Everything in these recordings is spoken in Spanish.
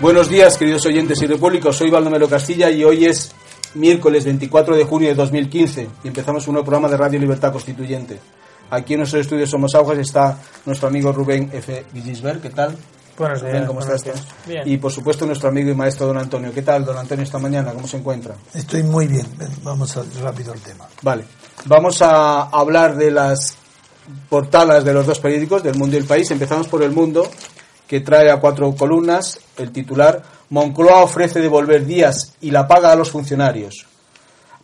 Buenos días, queridos oyentes y repúblicos. Soy Baldomero Castilla y hoy es miércoles 24 de junio de 2015 y empezamos un nuevo programa de Radio Libertad Constituyente. Aquí en nuestro estudio Somos Aguas está nuestro amigo Rubén F. Villisberg. ¿Qué tal? Buenos días. ¿cómo buenos estás? días. Bien. Y por supuesto nuestro amigo y maestro don Antonio. ¿Qué tal, don Antonio, esta mañana? ¿Cómo se encuentra? Estoy muy bien. Vamos a- rápido al tema. Vale. Vamos a hablar de las portadas de los dos periódicos, del Mundo y el País. Empezamos por el Mundo, que trae a cuatro columnas el titular Moncloa ofrece devolver días y la paga a los funcionarios.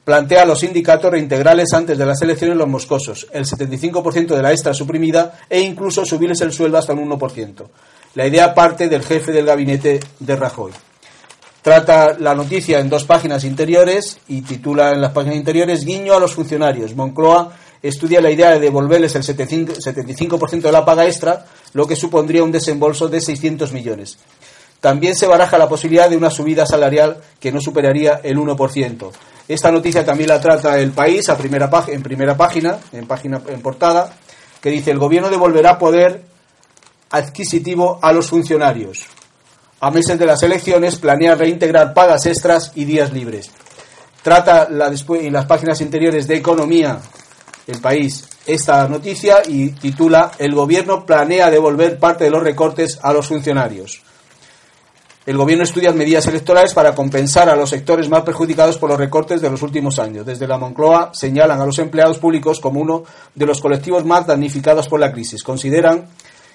Plantea a los sindicatos reintegrales antes de las elecciones los moscosos, el 75% de la extra suprimida e incluso subirles el sueldo hasta un 1%. La idea parte del jefe del gabinete de Rajoy. Trata la noticia en dos páginas interiores y titula en las páginas interiores Guiño a los funcionarios. Moncloa estudia la idea de devolverles el 75% 75% de la paga extra, lo que supondría un desembolso de 600 millones. También se baraja la posibilidad de una subida salarial que no superaría el 1%. Esta noticia también la trata el país a primera en primera página, en página en portada, que dice el gobierno devolverá poder adquisitivo a los funcionarios. A meses de las elecciones planea reintegrar pagas extras y días libres. Trata la en las páginas interiores de Economía, el país, esta noticia y titula El gobierno planea devolver parte de los recortes a los funcionarios. El gobierno estudia medidas electorales para compensar a los sectores más perjudicados por los recortes de los últimos años. Desde la Moncloa señalan a los empleados públicos como uno de los colectivos más damnificados por la crisis. Consideran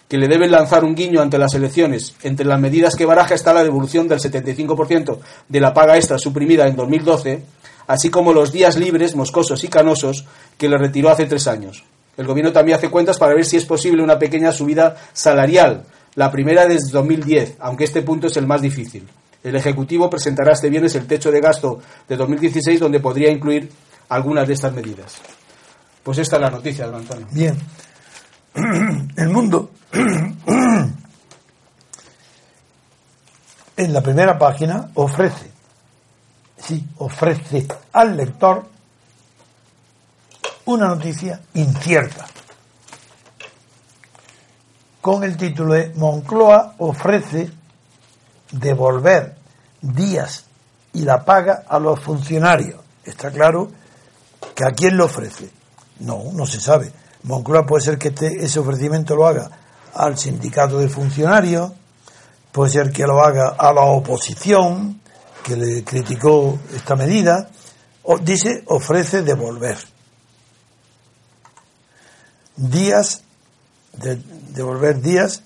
que le deben lanzar un guiño ante las elecciones. Entre las medidas que baraja está la devolución del 75% de la paga extra suprimida en 2012, así como los días libres, moscosos y canosos que le retiró hace tres años. El gobierno también hace cuentas para ver si es posible una pequeña subida salarial, la primera desde 2010, aunque este punto es el más difícil. El Ejecutivo presentará este viernes el techo de gasto de 2016, donde podría incluir algunas de estas medidas. Pues esta es la noticia, don Antonio. Bien. El mundo, en la primera página, ofrece, sí, ofrece al lector una noticia incierta, con el título de Moncloa ofrece devolver días y la paga a los funcionarios. Está claro que a quién lo ofrece. No, no se sabe. Moncloa puede ser que este- ese ofrecimiento lo haga al sindicato de funcionarios, puede ser que lo haga a la oposición, que le criticó esta medida, o dice ofrece devolver. Días, de, devolver días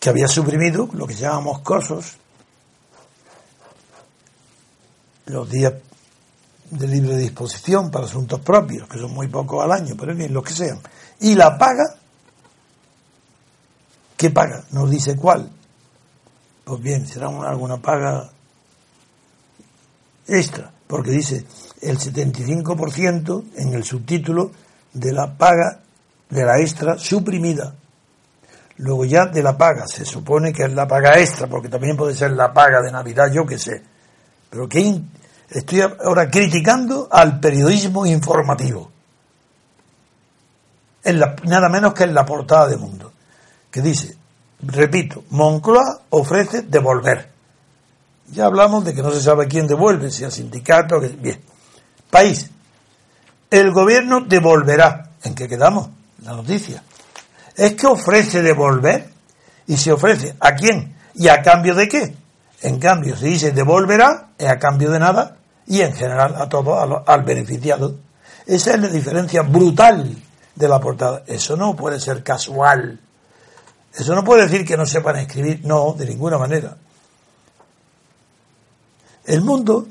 que había suprimido, lo que se llama moscosos, los días de libre disposición para asuntos propios, que son muy pocos al año, pero en fin, los que sean. Y la paga, ¿qué paga? No dice cuál. Pues bien, será una- alguna paga extra, porque dice el 75% en el subtítulo de la paga de la extra suprimida. Luego ya de la paga, se supone que es la paga extra, porque también puede ser la paga de Navidad, yo qué sé. Pero que estoy ahora criticando al periodismo informativo. En la- nada menos que en la portada de Mundo, que dice, repito, Moncloa ofrece devolver. Ya hablamos de que no se sabe quién devuelve, si el sindicato, bien. País, el gobierno devolverá. ¿En qué quedamos? La noticia. Es que ofrece devolver y se ofrece a quién y a cambio de qué. En cambio, se dice devolverá es a cambio de nada y en general a todo al beneficiado. Esa es la diferencia brutal de la portada. Eso no puede ser casual. Eso no puede decir que no sepan escribir. No, de ninguna manera. El mundo,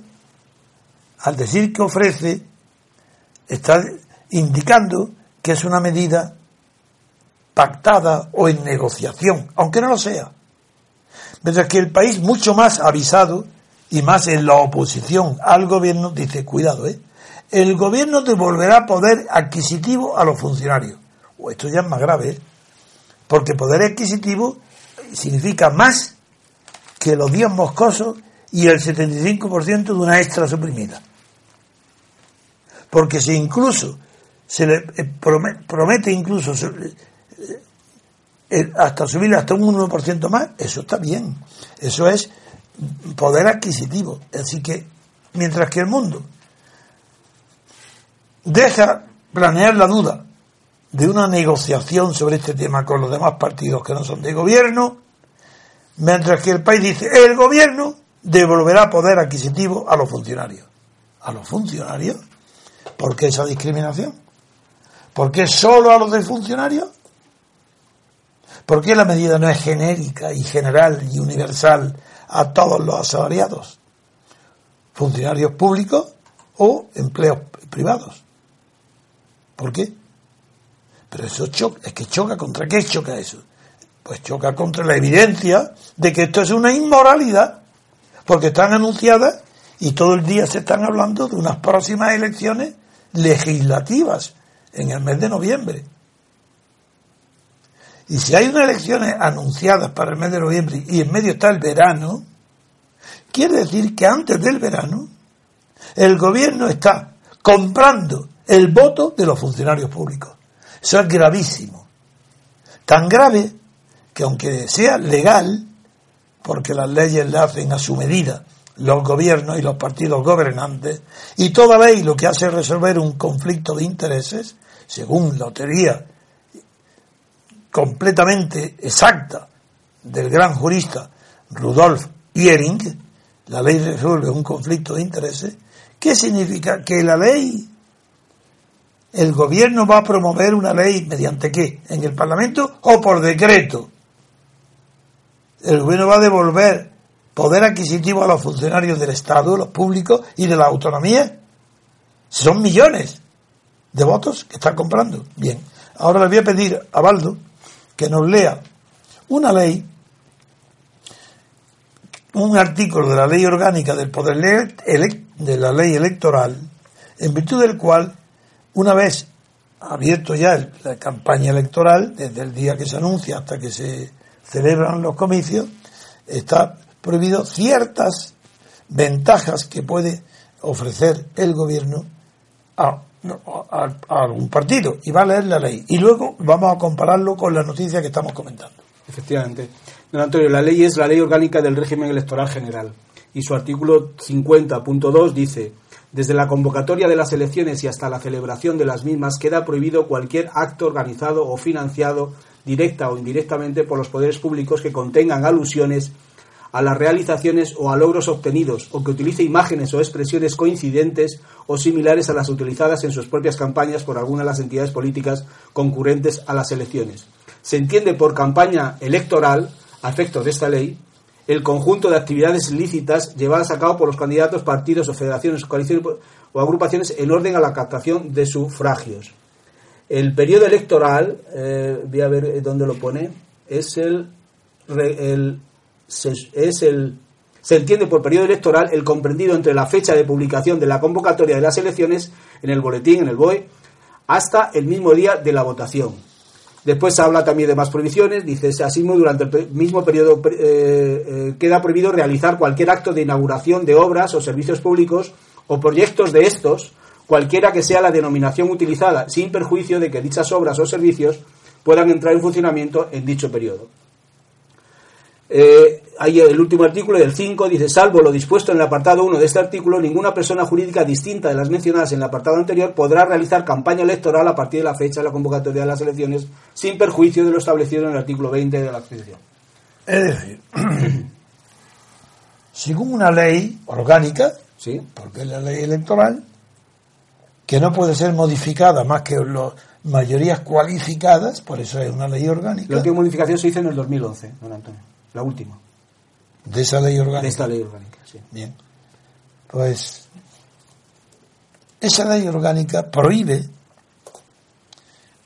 al decir que ofrece, está indicando que es una medida pactada o en negociación, aunque no lo sea. Mientras que el país mucho más avisado y más en la oposición al gobierno dice, cuidado, ¿eh? el gobierno devolverá poder adquisitivo a los funcionarios. O esto ya es más grave, ¿eh? porque poder adquisitivo significa más que los días moscosos y el 75% de una extra suprimida. Porque si incluso se le eh, prome- promete incluso eh, eh, hasta subir hasta un 1% más, eso está bien. Eso es poder adquisitivo. Así que, mientras que el mundo deja planear la duda de una negociación sobre este tema con los demás partidos que no son de gobierno, mientras que el país dice, el gobierno devolverá poder adquisitivo a los funcionarios. ¿A los funcionarios? ¿Por qué esa discriminación? ¿Por qué solo a los de funcionarios? ¿Por qué la medida no es genérica y general y universal a todos los asalariados? Funcionarios públicos o empleos privados. ¿Por qué? Pero eso choca, es que choca contra qué choca eso? Pues choca contra la evidencia de que esto es una inmoralidad, porque están anunciadas y todo el día se están hablando de unas próximas elecciones legislativas en el mes de noviembre. Y si hay unas elecciones anunciadas para el mes de noviembre y en medio está el verano, quiere decir que antes del verano el gobierno está comprando el voto de los funcionarios públicos. Eso es gravísimo. Tan grave que aunque sea legal, porque las leyes le hacen a su medida los gobiernos y los partidos gobernantes, y toda ley lo que hace es resolver un conflicto de intereses, según la teoría completamente exacta del gran jurista Rudolf Iering, la ley resuelve un conflicto de intereses, ¿qué significa? Que la ley, el gobierno va a promover una ley mediante qué? ¿En el Parlamento o por decreto? El gobierno va a devolver poder adquisitivo a los funcionarios del Estado, los públicos y de la autonomía. Son millones de votos que están comprando. Bien, ahora le voy a pedir a Baldo que nos lea una ley, un artículo de la ley orgánica del poder de la ley electoral, en virtud del cual, una vez abierto ya la campaña electoral, desde el día que se anuncia hasta que se celebran los comicios, está prohibido ciertas ventajas que puede ofrecer el gobierno a, algún partido y va a leer la ley y luego vamos a compararlo con la noticia que estamos comentando. Efectivamente. Don Antonio, la ley es la ley orgánica del régimen electoral general y su artículo 50.2 dice desde la convocatoria de las elecciones y hasta la celebración de las mismas queda prohibido cualquier acto organizado o financiado directa o indirectamente por los poderes públicos que contengan alusiones a las realizaciones o a logros obtenidos, o que utilice imágenes o expresiones coincidentes o similares a las utilizadas en sus propias campañas por alguna de las entidades políticas concurrentes a las elecciones. Se entiende por campaña electoral, a efectos de esta ley, el conjunto de actividades lícitas llevadas a cabo por los candidatos, partidos o federaciones, coaliciones o agrupaciones en orden a la captación de sufragios. El periodo electoral, eh, voy a ver dónde lo pone, es el, el se, es el, se entiende por periodo electoral el comprendido entre la fecha de publicación de la convocatoria de las elecciones en el boletín, en el BOE, hasta el mismo día de la votación. Después se habla también de más prohibiciones, dice asimismo durante el mismo periodo eh, eh, queda prohibido realizar cualquier acto de inauguración de obras o servicios públicos o proyectos de estos, cualquiera que sea la denominación utilizada, sin perjuicio de que dichas obras o servicios puedan entrar en funcionamiento en dicho periodo. Eh, hay el último artículo del 5 dice, salvo lo dispuesto en el apartado 1 de este artículo, ninguna persona jurídica distinta de las mencionadas en el apartado anterior podrá realizar campaña electoral a partir de la fecha de la convocatoria de las elecciones sin perjuicio de lo establecido en el artículo 20 de la Constitución. Es decir, según una ley orgánica, ¿Sí? porque es la ley electoral, que no puede ser modificada más que las mayorías cualificadas, por eso es una ley orgánica. La última modificación se hizo en el 2011, don Antonio. La última. De esa ley orgánica. De esta ley orgánica, sí. Bien. Pues esa ley orgánica prohíbe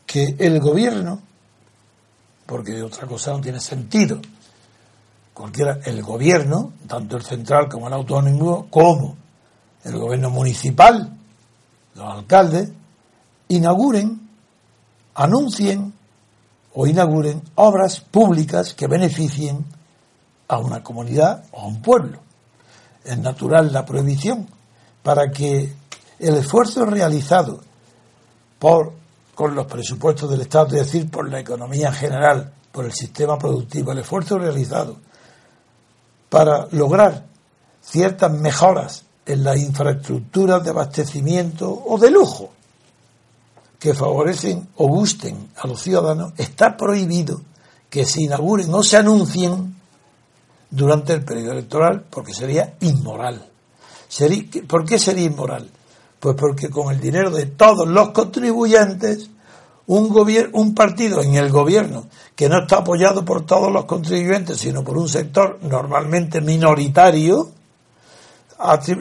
que el gobierno, porque otra cosa no tiene sentido, cualquiera, el gobierno, tanto el central como el autónomo, como el gobierno municipal, los alcaldes, inauguren, anuncien o inauguren obras públicas que beneficien a una comunidad o a un pueblo. Es natural la prohibición para que el esfuerzo realizado por con los presupuestos del Estado, es decir, por la economía general, por el sistema productivo, el esfuerzo realizado para lograr ciertas mejoras en las infraestructuras de abastecimiento o de lujo que favorecen o gusten a los ciudadanos, está prohibido que se inauguren o se anuncien durante el periodo electoral porque sería inmoral. ¿Por qué sería inmoral? Pues porque con el dinero de todos los contribuyentes, un, un partido en el gobierno que no está apoyado por todos los contribuyentes, sino por un sector normalmente minoritario,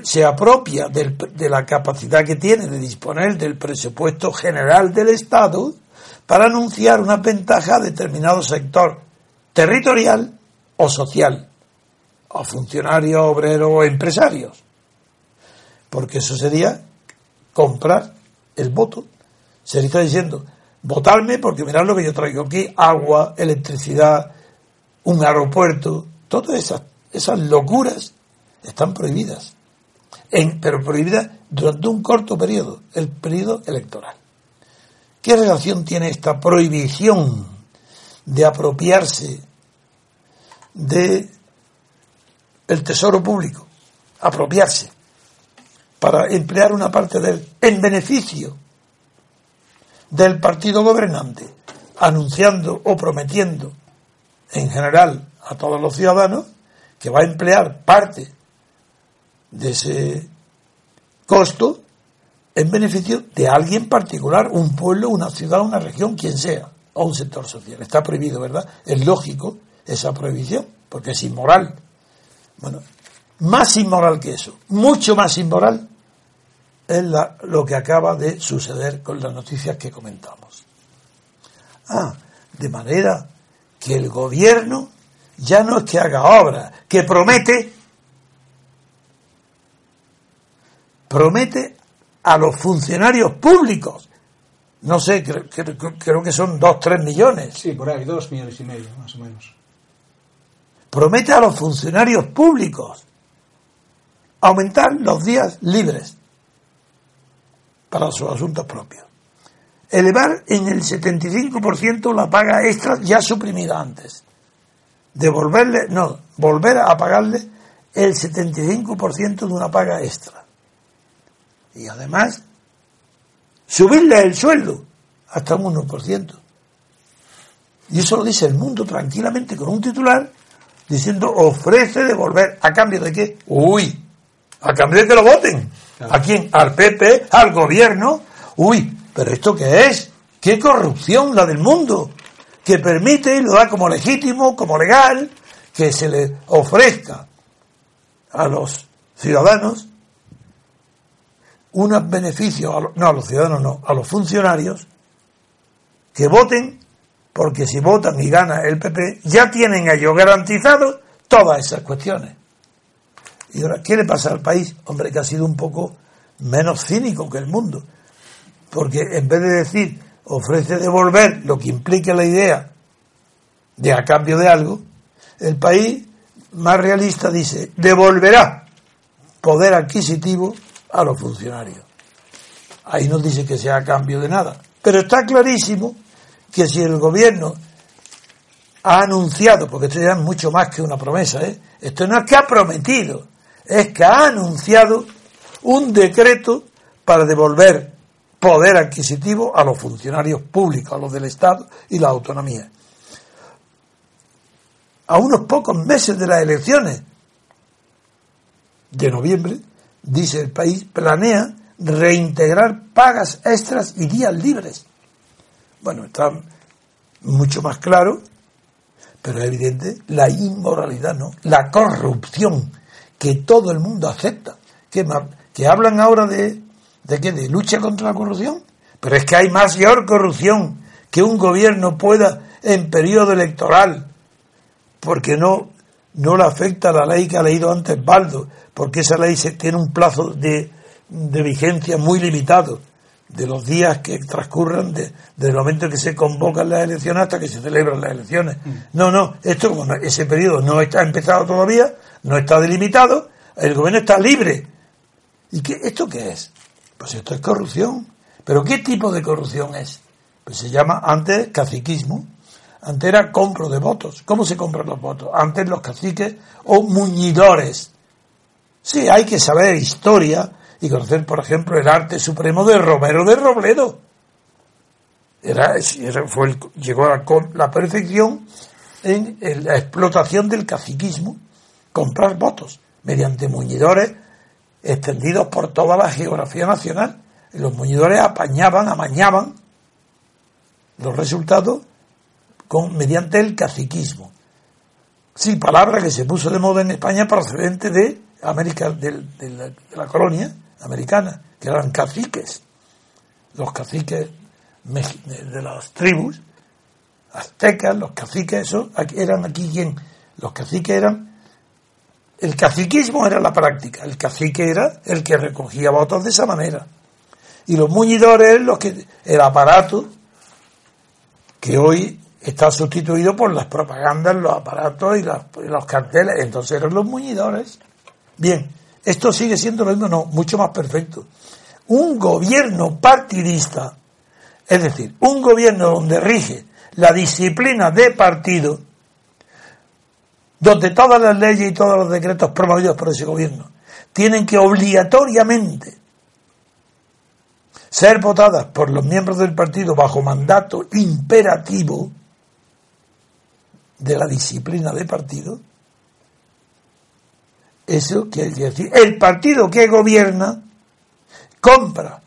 se apropia de la capacidad que tiene de disponer del presupuesto general del Estado para anunciar una ventaja a determinado sector territorial o social, a funcionarios, obreros o empresarios. Porque eso sería comprar el voto. Se le está diciendo, votarme porque mirad lo que yo traigo aquí, agua, electricidad, un aeropuerto, todas esas locuras están prohibidas. Pero prohibidas durante un corto periodo, el periodo electoral. ¿Qué relación tiene esta prohibición de apropiarse de el tesoro público? Apropiarse para emplear una parte de él en beneficio del partido gobernante, anunciando o prometiendo en general a todos los ciudadanos que va a emplear parte de ese costo en beneficio de alguien particular, un pueblo, una ciudad, una región, quien sea, o un sector social. Está prohibido, ¿verdad? Es lógico esa prohibición, porque es inmoral. Bueno, más inmoral que eso, mucho más inmoral es lo que acaba de suceder con las noticias que comentamos. Ah, de manera que el gobierno ya no es que haga obra, que promete promete a los funcionarios públicos, no sé, creo, creo, que son dos, tres millones. Sí, por ahí, dos millones y medio, más o menos. Promete a los funcionarios públicos aumentar los días libres para sus asuntos propios. Elevar en el 75% la paga extra ya suprimida antes. Devolverle, no, volver a pagarle el 75% de una paga extra y además, subirle el sueldo hasta un 1%. Y eso lo dice el mundo tranquilamente con un titular diciendo ofrece devolver. ¿A cambio de qué? Uy, a cambio de que lo voten. ¿A quién? Al PP, al gobierno. Uy, pero ¿esto qué es? ¿Qué corrupción la del mundo? Que permite y lo da como legítimo, como legal, que se le ofrezca a los ciudadanos unos beneficios, no a los ciudadanos, no, a los funcionarios, que voten, porque si votan y gana el PP, ya tienen ellos garantizado todas esas cuestiones. Y ahora, ¿qué le pasa al país? Hombre, que ha sido un poco menos cínico que el mundo. Porque en vez de decir, ofrece devolver lo que implique la idea de a cambio de algo, el país más realista dice, devolverá poder adquisitivo a los funcionarios. Ahí no dice que sea a cambio de nada. Pero está clarísimo que si el gobierno ha anunciado, porque esto ya es mucho más que una promesa, ¿eh? esto no es que ha prometido, es que ha anunciado un decreto para devolver poder adquisitivo a los funcionarios públicos, a los del Estado y la autonomía. A unos pocos meses de las elecciones de noviembre, dice el país, planea reintegrar pagas extras y días libres. Bueno, está mucho más claro, pero es evidente la inmoralidad, ¿no? La corrupción que todo el mundo acepta. Que, que hablan ahora de, de qué, de lucha contra la corrupción. Pero es que hay mayor corrupción que un gobierno pueda en periodo electoral, porque no, no le afecta la ley que ha leído antes Baldo, porque esa ley se, tiene un plazo de, de vigencia muy limitado, de los días que transcurran de, desde el momento que se convocan las elecciones hasta que se celebran las elecciones. Mm. No, no, esto ese periodo no está empezado todavía, no está delimitado, el gobierno está libre. ¿Y qué, esto qué es? Pues esto es corrupción. ¿Pero qué tipo de corrupción es? Pues se llama antes caciquismo. Antes era compro de votos. ¿Cómo se compran los votos? Antes los caciques o muñidores. Sí, hay que saber historia y conocer, por ejemplo, el arte supremo de Romero de Robledo. Era, llegó a la perfección en la explotación del caciquismo, comprar votos mediante muñidores extendidos por toda la geografía nacional. los muñidores apañaban, amañaban los resultados con, mediante el caciquismo. Sí, palabra que se puso de moda en España procedente de América, de, la, colonia americana, que eran caciques. Los caciques de las tribus aztecas, los caciques, eso, eran aquí quien, los caciques eran el caciquismo era la práctica, el cacique era el que recogía votos de esa manera. Y los muñidores, los que, el aparato que hoy está sustituido por las propagandas, los aparatos y, los carteles. Entonces eran los muñidores. Bien, esto sigue siendo lo mismo, no, mucho más perfecto. Un gobierno partidista, es decir, un gobierno donde rige la disciplina de partido, donde todas las leyes y todos los decretos promovidos por ese gobierno tienen que obligatoriamente ser votadas por los miembros del partido bajo mandato imperativo de la disciplina de partido, eso quiere decir, el partido que gobierna compra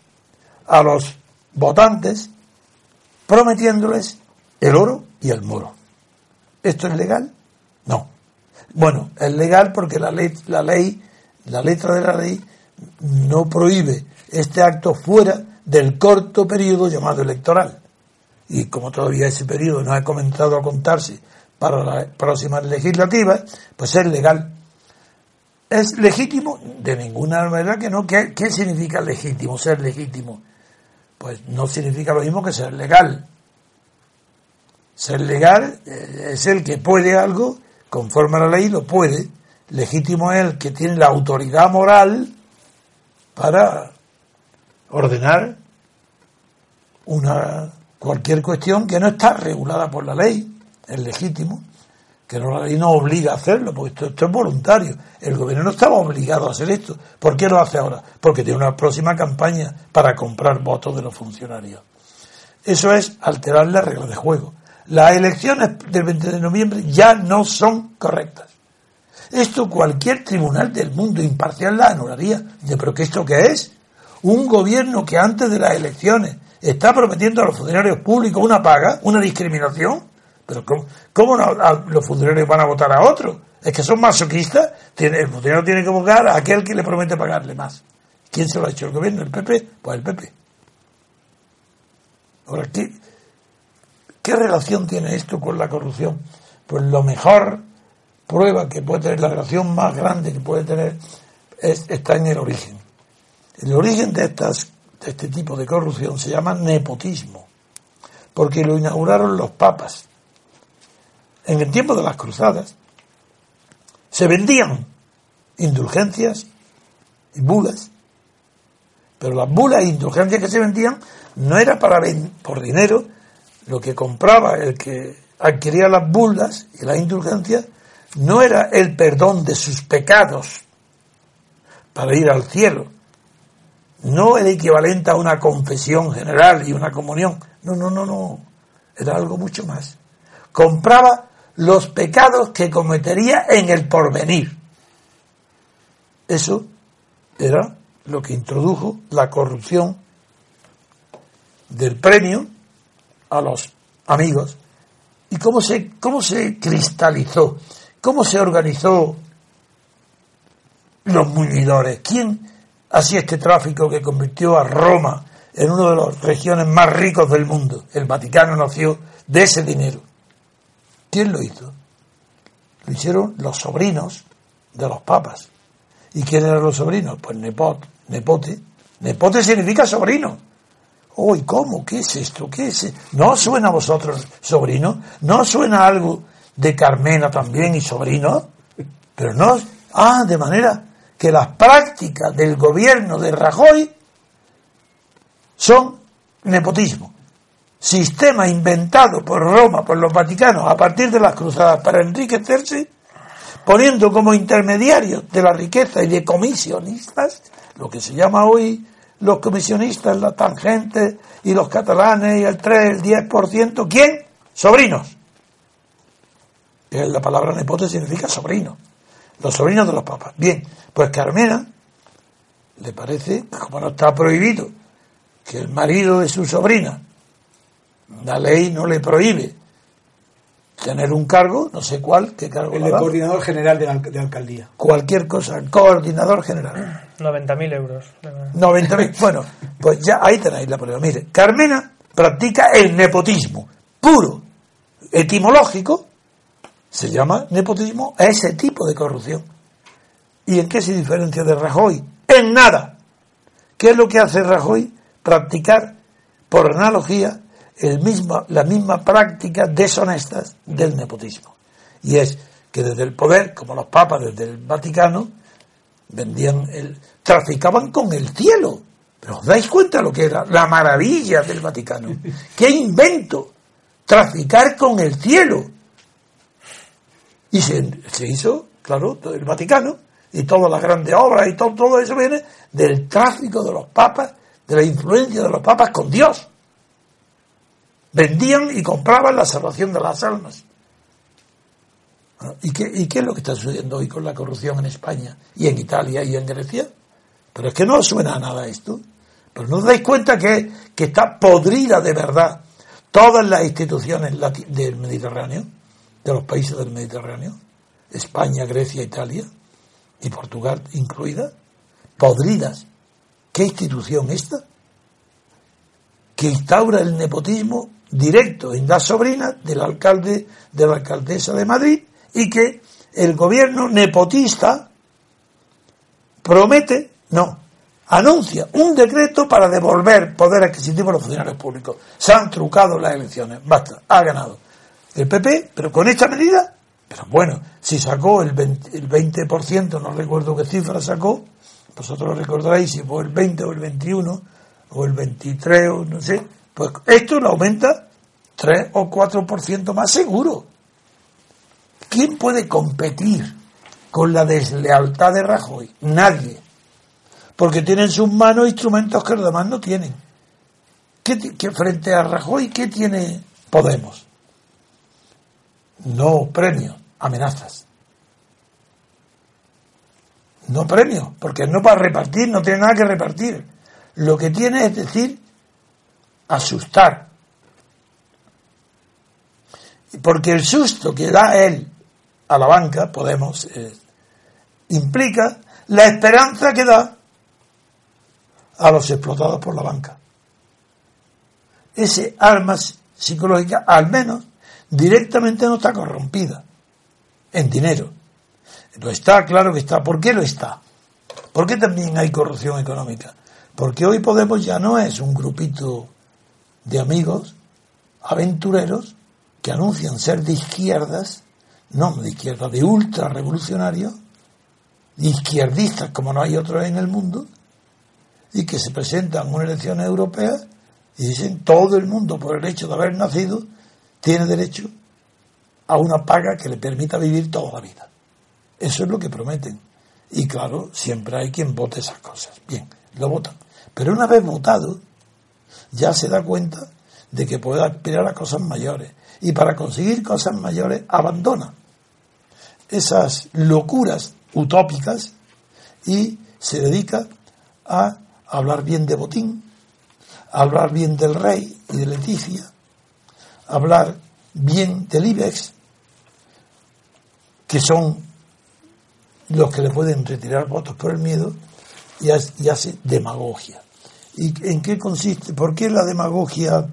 a los votantes prometiéndoles el oro y el moro. ¿Esto es legal? No. Bueno, es legal porque la ley, la ley, la letra de la ley no prohíbe este acto fuera del corto periodo llamado electoral. Y como todavía ese periodo no ha comenzado a contarse para las próximas legislativas, pues es legal. ¿Es legítimo? De ninguna manera que no. ¿Qué, ¿Qué significa legítimo, ser legítimo? Pues no significa lo mismo que ser legal. Ser legal eh, es el que puede algo, conforme a la ley lo puede. Legítimo es el que tiene la autoridad moral para ordenar una cualquier cuestión que no está regulada por la ley, es legítimo, que no, ley no obliga a hacerlo, porque esto, es voluntario. El gobierno no estaba obligado a hacer esto. ¿Por qué lo hace ahora? Porque tiene una próxima campaña para comprar votos de los funcionarios. Eso es alterar las reglas de juego. Las elecciones del 20 de noviembre ya no son correctas. Esto cualquier tribunal del mundo imparcial la anularía. ¿Pero qué esto qué es? Un gobierno que antes de las elecciones está prometiendo a los funcionarios públicos una paga, una discriminación. Pero ¿cómo, los funcionarios van a votar a otro? ¿Es que son masoquistas? el funcionario tiene que votar a aquel que le promete pagarle más. ¿Quién se lo ha hecho? ¿El gobierno? ¿El PP? Pues el PP. Ahora, ¿qué, ¿qué relación tiene esto con la corrupción? Pues lo mejor prueba que puede tener, la relación más grande que puede tener, está en el origen. El origen de, estas, de este tipo de corrupción se llama nepotismo, porque lo inauguraron los papas. En el tiempo de las cruzadas se vendían indulgencias y bulas, pero las bulas e indulgencias que se vendían no era para por dinero, lo que compraba el que adquiría las bulas y las indulgencias no era el perdón de sus pecados para ir al cielo, no el equivalente a una confesión general y una comunión. No, no, no, no. Era algo mucho más. Compraba los pecados que cometería en el porvenir. Eso era lo que introdujo la corrupción del premio a los amigos. ¿Y cómo se, cómo se cristalizó? ¿Cómo se organizó los muñidores? ¿Quién Así este tráfico que convirtió a Roma en una de las regiones más ricos del mundo. El Vaticano nació de ese dinero. ¿Quién lo hizo? Lo hicieron los sobrinos de los papas. ¿Y quién eran los sobrinos? Pues nepot, nepote. Nepote significa sobrino. Uy, ¿cómo? ¿Qué es esto? ¿Qué es? ¿No suena a vosotros sobrino? ¿No suena algo de Carmena también y sobrino? Pero no. Ah, de manera que las prácticas del gobierno de Rajoy son nepotismo. Sistema inventado por Roma, por los vaticanos, a partir de las cruzadas para enriquecerse, poniendo como intermediarios de la riqueza y de comisionistas, lo que se llama hoy los comisionistas, la tangente y los catalanes y el 3, el 10%, ¿quién? Sobrinos. La palabra nepote significa sobrino. Los sobrinos de los papas. Bien, pues Carmena le parece, como no está prohibido, que el marido de su sobrina, la ley no le prohíbe tener un cargo, no sé cuál, qué cargo. El de coordinador general de, la, de alcaldía. Cualquier cosa, coordinador general. 90.000 euros. 90.000, bueno, pues ya ahí tenéis la prueba. Mire, Carmena practica el nepotismo puro, etimológico, se llama nepotismo a ese tipo de corrupción. ¿Y en qué se diferencia de Rajoy? En nada. ¿Qué es lo que hace Rajoy? Practicar, por analogía, la misma práctica deshonestas del nepotismo. Y es que desde el poder, como los papas desde el Vaticano, vendían el, traficaban con el cielo. Pero os dais cuenta lo que era la maravilla del Vaticano. ¡Qué invento! Traficar con el cielo. Y se, se hizo, claro, el Vaticano y todas las grandes obras y todo, todo eso viene del tráfico de los papas, de la influencia de los papas con Dios. Vendían y compraban la salvación de las almas. ¿Y qué, ¿Y qué es lo que está sucediendo hoy con la corrupción en España y en Italia y en Grecia? Pero es que no suena a nada esto. Pero no os dais cuenta que, que está podrida de verdad todas las instituciones del Mediterráneo, de los países del Mediterráneo, España, Grecia, Italia y Portugal incluida, podridas. ¿Qué institución esta? Que instaura el nepotismo directo en la sobrina del alcalde, de la alcaldesa de Madrid y que el gobierno nepotista promete, no, anuncia un decreto para devolver poder adquisitivo a los funcionarios públicos. Se han trucado las elecciones, basta, ha ganado el PP, pero con esta medida, pero bueno, si sacó el 20%, el 20% no recuerdo qué cifra sacó, vosotros lo recordaréis si fue el 20 o el 21 o el 23 o no sé, pues esto lo aumenta 3 o 4% más seguro. ¿Quién puede competir con la deslealtad de Rajoy? Nadie. Porque tienen en sus manos instrumentos que los demás no tienen. ¿Qué, frente a Rajoy, ¿qué tiene Podemos? No premios, amenazas. No premios, porque no para repartir, no tiene nada que repartir. Lo que tiene es decir, asustar. Porque el susto que da él a la banca, Podemos, eh, implica la esperanza que da a los explotados por la banca. Ese arma psicológica, al menos, directamente no está corrompida en dinero. Lo está, claro que está. ¿Por qué lo está? ¿Por qué también hay corrupción económica? Porque hoy Podemos ya no es un grupito de amigos aventureros que anuncian ser de izquierdas no de izquierda, de ultra revolucionarios, de izquierdistas como no hay otros en el mundo, y que se presentan en una elección europea y dicen todo el mundo por el hecho de haber nacido tiene derecho a una paga que le permita vivir toda la vida. Eso es lo que prometen. Y claro, siempre hay quien vote esas cosas. Bien, lo votan. Pero una vez votado, ya se da cuenta de que puede aspirar a cosas mayores. Y para conseguir cosas mayores, abandona esas locuras utópicas y se dedica a hablar bien de Botín, a hablar bien del rey y de Leticia, a hablar bien del IBEX, que son los que le pueden retirar votos por el miedo, y hace demagogia. ¿Y en qué consiste? ¿Por qué la demagogia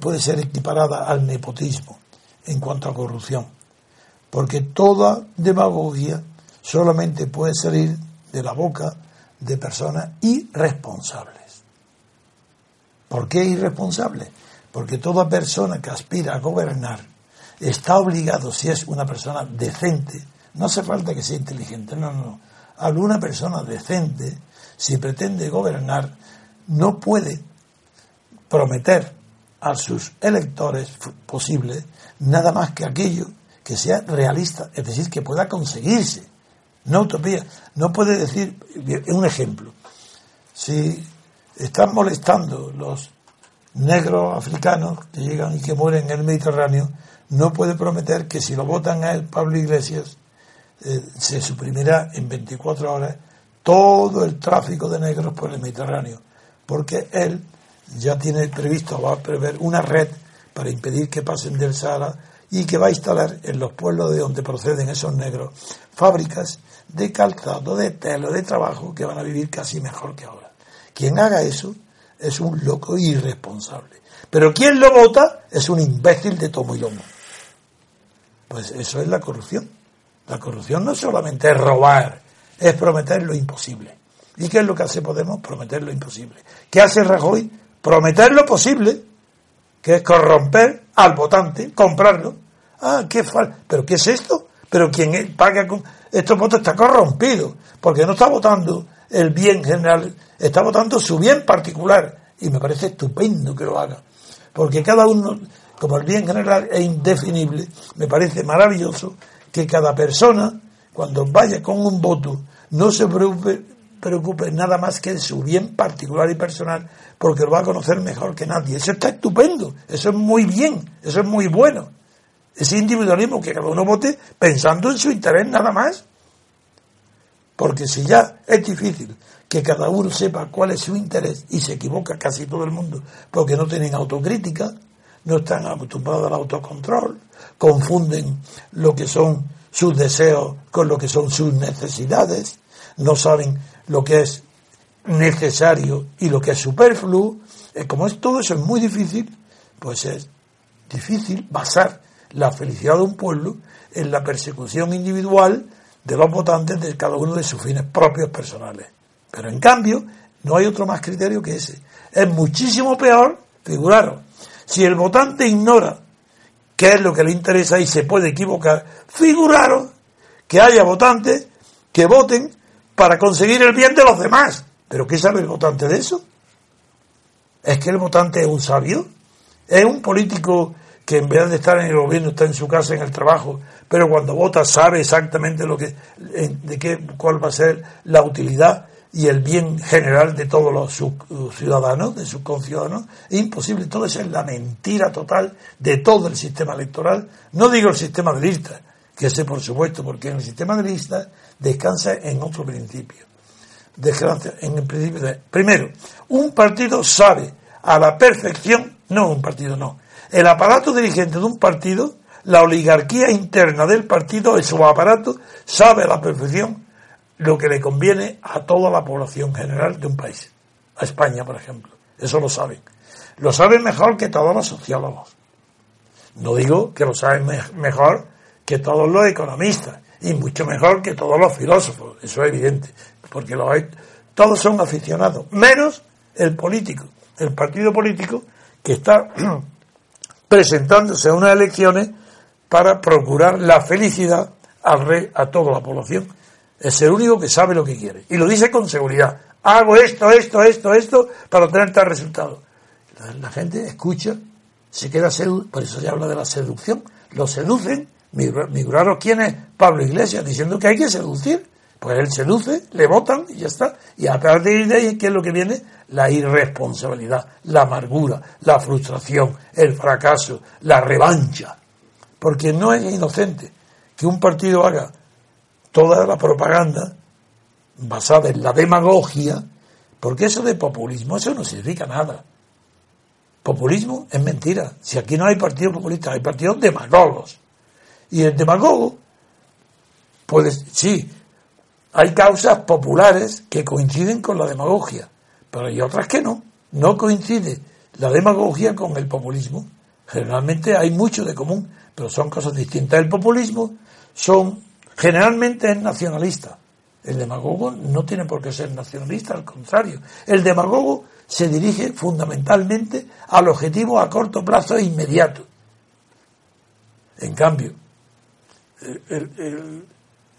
puede ser equiparada al nepotismo en cuanto a corrupción? porque toda demagogia solamente puede salir de la boca de personas irresponsables. ¿Por qué irresponsables? Porque toda persona que aspira a gobernar está obligado, si es una persona decente, no hace falta que sea inteligente, no, no, alguna persona decente, si pretende gobernar, no puede prometer a sus electores posible nada más que aquello que sea realista, es decir, que pueda conseguirse, no utopía. No puede decir, un ejemplo, si están molestando los negros africanos que llegan y que mueren en el Mediterráneo, no puede prometer que si lo votan a él, Pablo Iglesias, eh, se suprimirá en 24 horas todo el tráfico de negros por el Mediterráneo, porque él ya tiene previsto, va a prever una red para impedir que pasen del Sahara y que va a instalar en los pueblos de donde proceden esos negros fábricas de calzado, de tela, de trabajo que van a vivir casi mejor que ahora. Quien haga eso es un loco irresponsable. Pero quien lo vota es un imbécil de tomo y lomo. Pues eso es la corrupción. La corrupción no solamente es robar, es prometer lo imposible. ¿Y qué es lo que hace Podemos? Prometer lo imposible. ¿Qué hace Rajoy? Prometer lo posible, que es corromper al votante, comprarlo. Ah, qué falta. ¿Pero qué es esto? Pero quien paga con estos votos está corrompido, porque no está votando el bien general, está votando su bien particular. Y me parece estupendo que lo haga. Porque cada uno, como el bien general es indefinible, me parece maravilloso que cada persona, cuando vaya con un voto, no se preocupe, preocupe nada más que de su bien particular y personal, porque lo va a conocer mejor que nadie. Eso está estupendo, eso es muy bien, eso es muy bueno. Ese individualismo que cada uno vote pensando en su interés nada más. Porque si ya es difícil que cada uno sepa cuál es su interés y se equivoca casi todo el mundo porque no tienen autocrítica, no están acostumbrados al autocontrol, confunden lo que son sus deseos con lo que son sus necesidades, no saben lo que es necesario y lo que es superfluo. Eh, como es todo eso es muy difícil, pues es difícil basar la felicidad de un pueblo en la persecución individual de los votantes de cada uno de sus fines propios personales. Pero en cambio, no hay otro más criterio que ese. Es muchísimo peor, figuraros, si el votante ignora qué es lo que le interesa y se puede equivocar, figuraros que haya votantes que voten para conseguir el bien de los demás. ¿Pero qué sabe el votante de eso? ¿Es que el votante es un sabio? ¿Es un político que en vez de estar en el gobierno está en su casa, en el trabajo, pero cuando vota sabe exactamente lo que, de qué, cuál va a ser la utilidad y el bien general de todos los ciudadanos, de sus conciudadanos, es imposible. Todo eso es la mentira total de todo el sistema electoral. No digo el sistema de listas, que sé por supuesto, porque en el sistema de listas descansa en otro principio. Descansa en el principio de, primero, un partido sabe a la perfección, no un partido no, el aparato dirigente de un partido, la oligarquía interna del partido, su aparato, sabe a la perfección lo que le conviene a toda la población general de un país. A España, por ejemplo. Eso lo saben. Lo saben mejor que todos los sociólogos. No digo que lo saben mejor que todos los economistas y mucho mejor que todos los filósofos. Eso es evidente. Porque todos son aficionados. Menos el político. El partido político que está presentándose a unas elecciones para procurar la felicidad al rey, a toda la población. Es el único que sabe lo que quiere. Y lo dice con seguridad. Hago esto, esto, esto, esto para obtener tal resultado. La, gente escucha, se queda seducido, por eso se habla de la seducción. Lo seducen, miraros quién es Pablo Iglesias, diciendo que hay que seducir. Pues él seduce, le votan y ya está. Y a partir de ahí, ¿qué es lo que viene? La irresponsabilidad, la amargura, la frustración, el fracaso, la revancha. Porque no es inocente que un partido haga toda la propaganda basada en la demagogia, porque eso de populismo, eso no significa nada. Populismo es mentira. Si aquí no hay partido populista, hay partidos demagogos. Y el demagogo, pues sí, hay causas populares que coinciden con la demagogia, pero hay otras que no. No coincide la demagogia con el populismo. Generalmente hay mucho de común, pero son cosas distintas. El populismo son generalmente es nacionalista. El demagogo no tiene por qué ser nacionalista, al contrario. El demagogo se dirige fundamentalmente al objetivo a corto plazo e inmediato. En cambio,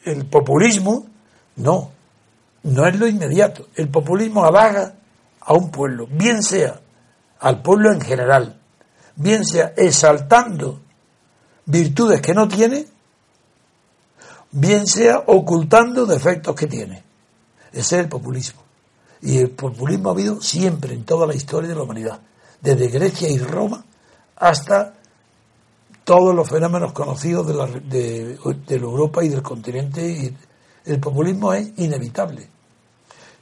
el populismo no, no es lo inmediato. El populismo halaga a un pueblo, bien sea al pueblo en general, bien sea exaltando virtudes que no tiene, bien sea ocultando defectos que tiene. Ese es el populismo. Y el populismo ha habido siempre en toda la historia de la humanidad, desde Grecia y Roma hasta todos los fenómenos conocidos de la, de, la Europa y del continente. el populismo es inevitable.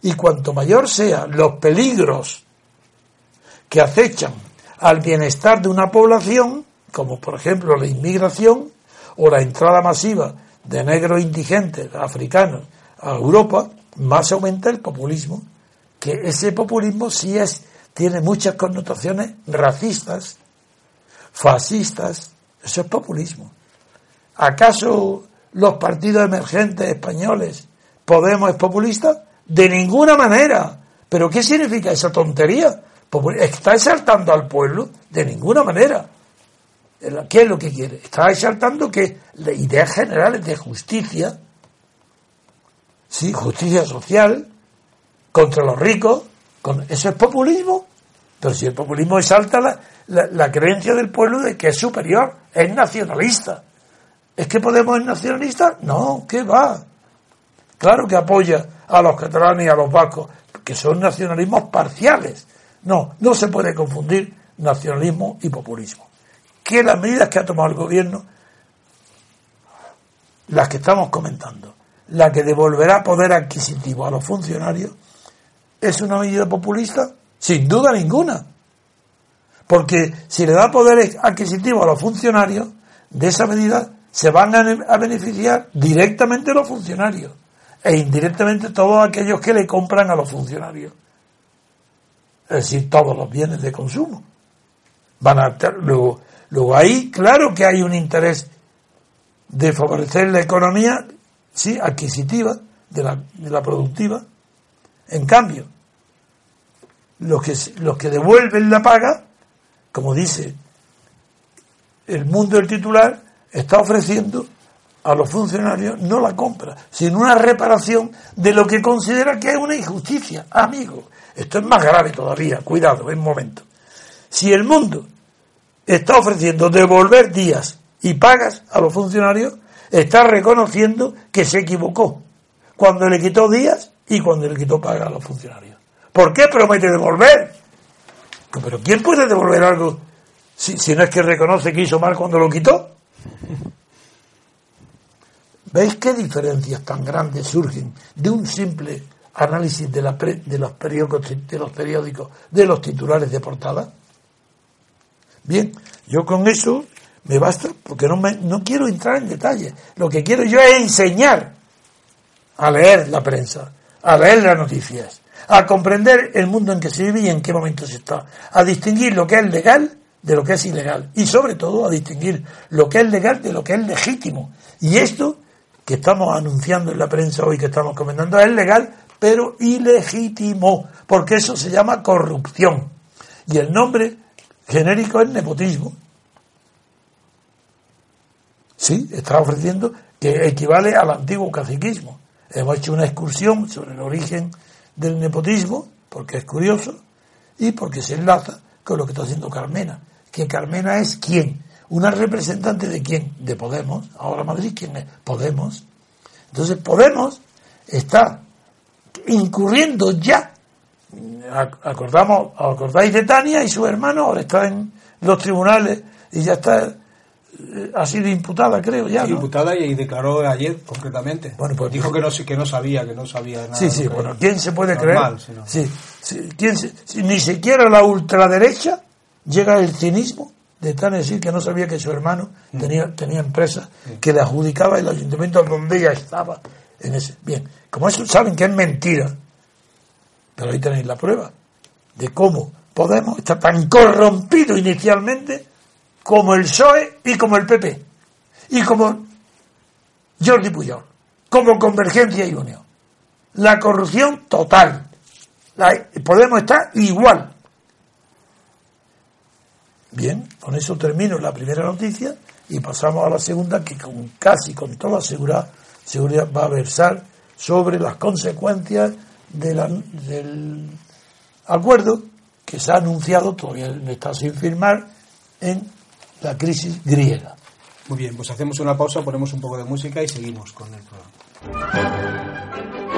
Y cuanto mayor sean los peligros que acechan al bienestar de una población, como por ejemplo la inmigración o la entrada masiva de negros indigentes africanos a Europa, más aumenta el populismo, que ese populismo sí es, tiene muchas connotaciones racistas, fascistas, eso es populismo. ¿Acaso los partidos emergentes españoles, Podemos es populista? De ninguna manera. ¿Pero qué significa esa tontería? ¿Está exaltando al pueblo? De ninguna manera. ¿Qué es lo que quiere? Está exaltando que ideas generales de justicia, sí, justicia social, contra los ricos, eso es populismo. Pero si el populismo exalta la, la, creencia del pueblo de que es superior, es nacionalista. ¿Es que Podemos es nacionalista? No, ¿qué va? Claro que apoya a los catalanes y a los vascos, que son nacionalismos parciales. No, no se puede confundir nacionalismo y populismo. ¿Qué las medidas que ha tomado el gobierno? Las que estamos comentando. La que devolverá poder adquisitivo a los funcionarios es una medida populista, sin duda ninguna. Porque si le da poder adquisitivo a los funcionarios, de esa medida se van a beneficiar directamente los funcionarios e indirectamente todos aquellos que le compran a los funcionarios. Es decir, todos los bienes de consumo. Van a luego, luego ahí, claro que hay un interés de favorecer la economía, sí, adquisitiva, de la, de la productiva. En cambio, los que, los que devuelven la paga, como dice el mundo del titular, está ofreciendo a los funcionarios no la compra, sino una reparación de lo que considera que es una injusticia. Amigo, esto es más grave todavía, cuidado, en un momento. Si el mundo está ofreciendo devolver días y pagas a los funcionarios, está reconociendo que se equivocó cuando le quitó días y cuando le quitó pagas a los funcionarios. ¿Por qué promete devolver? Pero ¿quién puede devolver algo si, no es que reconoce que hizo mal cuando lo quitó? ¿Veis qué diferencias tan grandes surgen de un simple análisis de los periódicos, de los titulares de portada? Bien, yo con eso me basta porque no, me, no quiero entrar en detalle. Lo que quiero yo es enseñar a leer la prensa, a leer las noticias, a comprender el mundo en que se vive y en qué momento se está, a distinguir lo que es legal de lo que es ilegal y sobre todo a distinguir lo que es legal de lo que es legítimo. Y esto que estamos anunciando en la prensa hoy, que estamos comentando, es legal, pero ilegítimo, porque eso se llama corrupción. Y el nombre genérico es nepotismo. Sí, está ofreciendo que equivale al antiguo caciquismo. Hemos hecho una excursión sobre el origen del nepotismo, porque es curioso, y porque se enlaza con lo que está haciendo Carmena. Que Carmena es quién? una representante de quién? De Podemos. Ahora Madrid, ¿quién es? Podemos. Entonces Podemos está incurriendo ya. Acordamos, acordáis de Tania y su hermano, ahora está en los tribunales y ya está eh, ha sido imputada, creo ya. Imputada y declaró ayer concretamente. Bueno, pues dijo que no que no sabía, que no sabía nada. Sí, sí, bueno, ¿quién se puede creer? Sí, ¿quién ni siquiera la ultraderecha llega al cinismo de tan decir que no sabía que su hermano mm. tenía, tenía empresa que le adjudicaba el ayuntamiento donde ella estaba. En ese. Bien, como eso saben que es mentira, pero ahí tenéis la prueba de cómo Podemos está tan corrompido inicialmente como el PSOE y como el PP, y como Jordi Puyol, como Convergencia y Unión. La corrupción total. Podemos estar igual. Bien, con eso termino la primera noticia y pasamos a la segunda que con casi con toda seguridad, seguridad va a versar sobre las consecuencias del acuerdo que se ha anunciado, todavía está sin firmar, en la crisis griega. Muy bien, pues hacemos una pausa, ponemos un poco de música y seguimos con el programa.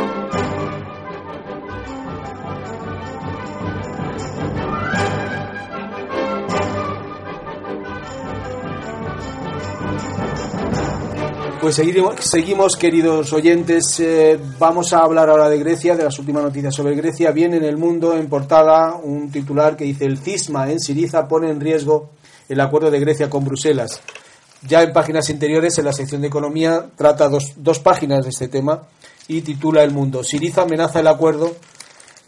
Pues seguimos, queridos oyentes. Eh, vamos a hablar ahora de Grecia, de las últimas noticias sobre Grecia. Viene en el mundo, en portada, un titular que dice: El cisma en Siriza pone en riesgo el acuerdo de Grecia con Bruselas. Ya en páginas interiores, en la sección de economía, trata dos, dos páginas de este tema y titula El mundo. Siriza amenaza el acuerdo.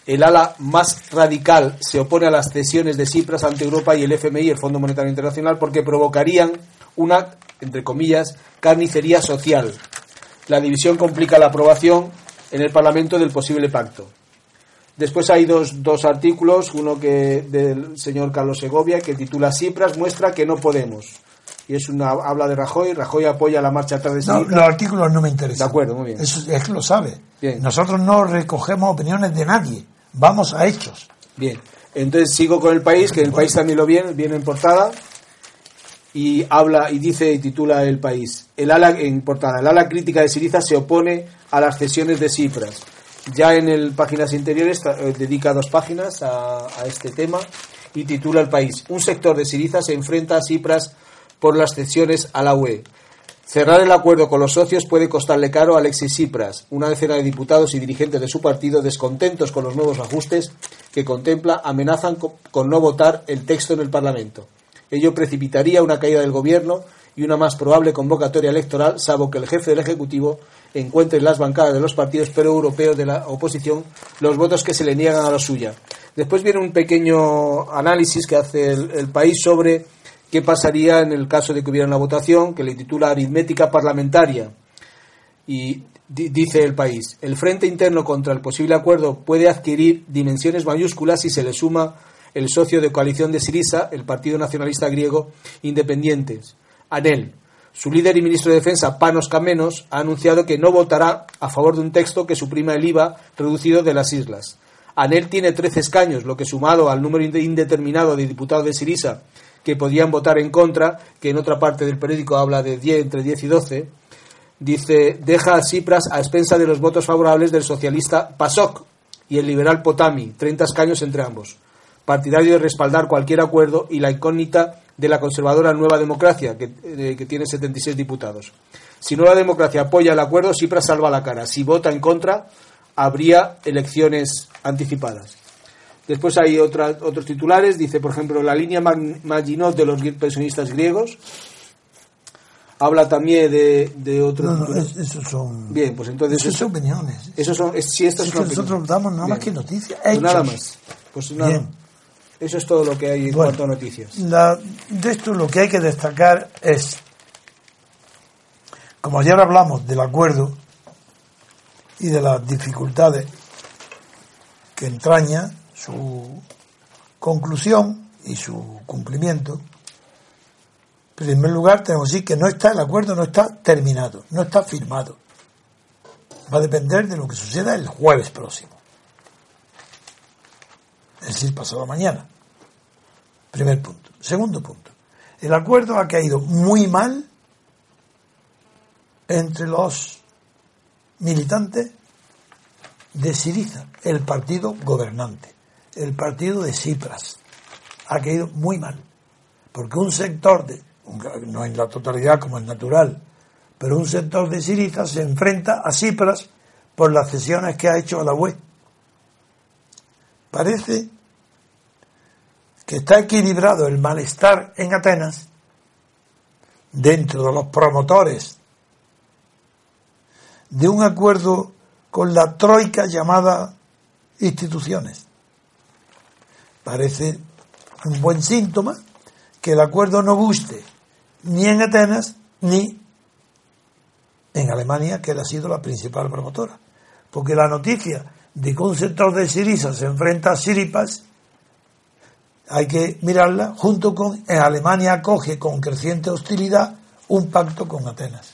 El ala más radical se opone a las cesiones de Cipras ante Europa y el FMI, el Fondo Monetario Internacional, porque provocarían una, entre comillas, carnicería social. La división complica la aprobación en el Parlamento del posible pacto. Después hay dos, dos artículos, uno que del señor Carlos Segovia que titula Cipras muestra que no podemos. Y es una habla de Rajoy, Rajoy apoya la marcha atrás de No, los artículos no me interesan. De acuerdo, muy bien. Eso es que lo sabe. Bien. Nosotros no recogemos opiniones de nadie. Vamos a hechos. Bien, entonces sigo con el país, que el país también lo viene, viene en portada y habla y dice y titula el país. El ala en portada, el ala crítica de Siriza se opone a las cesiones de Cipras. Ya en el páginas interiores eh, dedica dos páginas a, a este tema y titula el país. Un sector de Siriza se enfrenta a Cipras por las cesiones a la UE. Cerrar el acuerdo con los socios puede costarle caro a Alexis Tsipras, una decena de diputados y dirigentes de su partido descontentos con los nuevos ajustes que contempla amenazan co- con no votar el texto en el Parlamento. Ello precipitaría una caída del gobierno y una más probable convocatoria electoral, salvo que el jefe del Ejecutivo encuentre en las bancadas de los partidos pro-europeos de la oposición los votos que se le niegan a la suya. Después viene un pequeño análisis que hace el, país sobre qué pasaría en el caso de que hubiera una votación que le titula Aritmética Parlamentaria. Y di- dice el país, el frente interno contra el posible acuerdo puede adquirir dimensiones mayúsculas si se le suma el socio de coalición de Sirisa, el Partido Nacionalista Griego Independientes, ANEL. Su líder y ministro de Defensa, Panos Kamenos, ha anunciado que no votará a favor de un texto que suprima el IVA reducido de las islas. ANEL tiene 13 escaños, lo que sumado al número inde- indeterminado de diputados de Sirisa que podían votar en contra, que en otra parte del periódico habla de 10, entre 10 y 12, dice, deja a Tsipras a expensa de los votos favorables del socialista PASOK y el liberal Potami, 30 escaños entre ambos. Partidario de respaldar cualquier acuerdo y la incógnita de la conservadora Nueva Democracia, que, eh, que tiene 76 diputados. Si Nueva Democracia apoya el acuerdo, Tsipras salva la cara. Si vota en contra, habría elecciones anticipadas. Después hay otra- otros titulares, dice, por ejemplo, la línea Mag- Maginot de los pensionistas griegos. Habla también de, de otro No, no, esos son. Bien, pues entonces Esos eso- son opiniones. Eso son, es, si esta Es es que una opinión. nosotros damos nada más que noticias. Pues nada más. Pues nada. Bien. Eso es todo lo que hay en Bueno. cuanto a noticias. La- de esto lo que hay que destacar es, como ayer hablamos del acuerdo y de las dificultades que entraña su conclusión y su cumplimiento, en primer lugar tenemos que decir que no está el acuerdo, no está terminado, no está firmado. Va a depender de lo que suceda el jueves próximo. Es decir, pasado mañana. Primer punto. Segundo punto. El acuerdo ha caído muy mal entre los militantes de Siriza, el partido gobernante, el partido de Cipras. Ha caído muy mal. Porque un sector, de, no en la totalidad como es natural, pero un sector de Siriza se enfrenta a Cipras por las cesiones que ha hecho a la UE. Parece que está equilibrado el malestar en Atenas dentro de los promotores de un acuerdo con la troika llamada instituciones. Parece un buen síntoma que el acuerdo no guste ni en Atenas ni en Alemania, que ha sido la principal promotora. Porque la noticia de que un sector de Siriza se enfrenta a Siripas hay que mirarla junto con en Alemania acoge con creciente hostilidad un pacto con Atenas.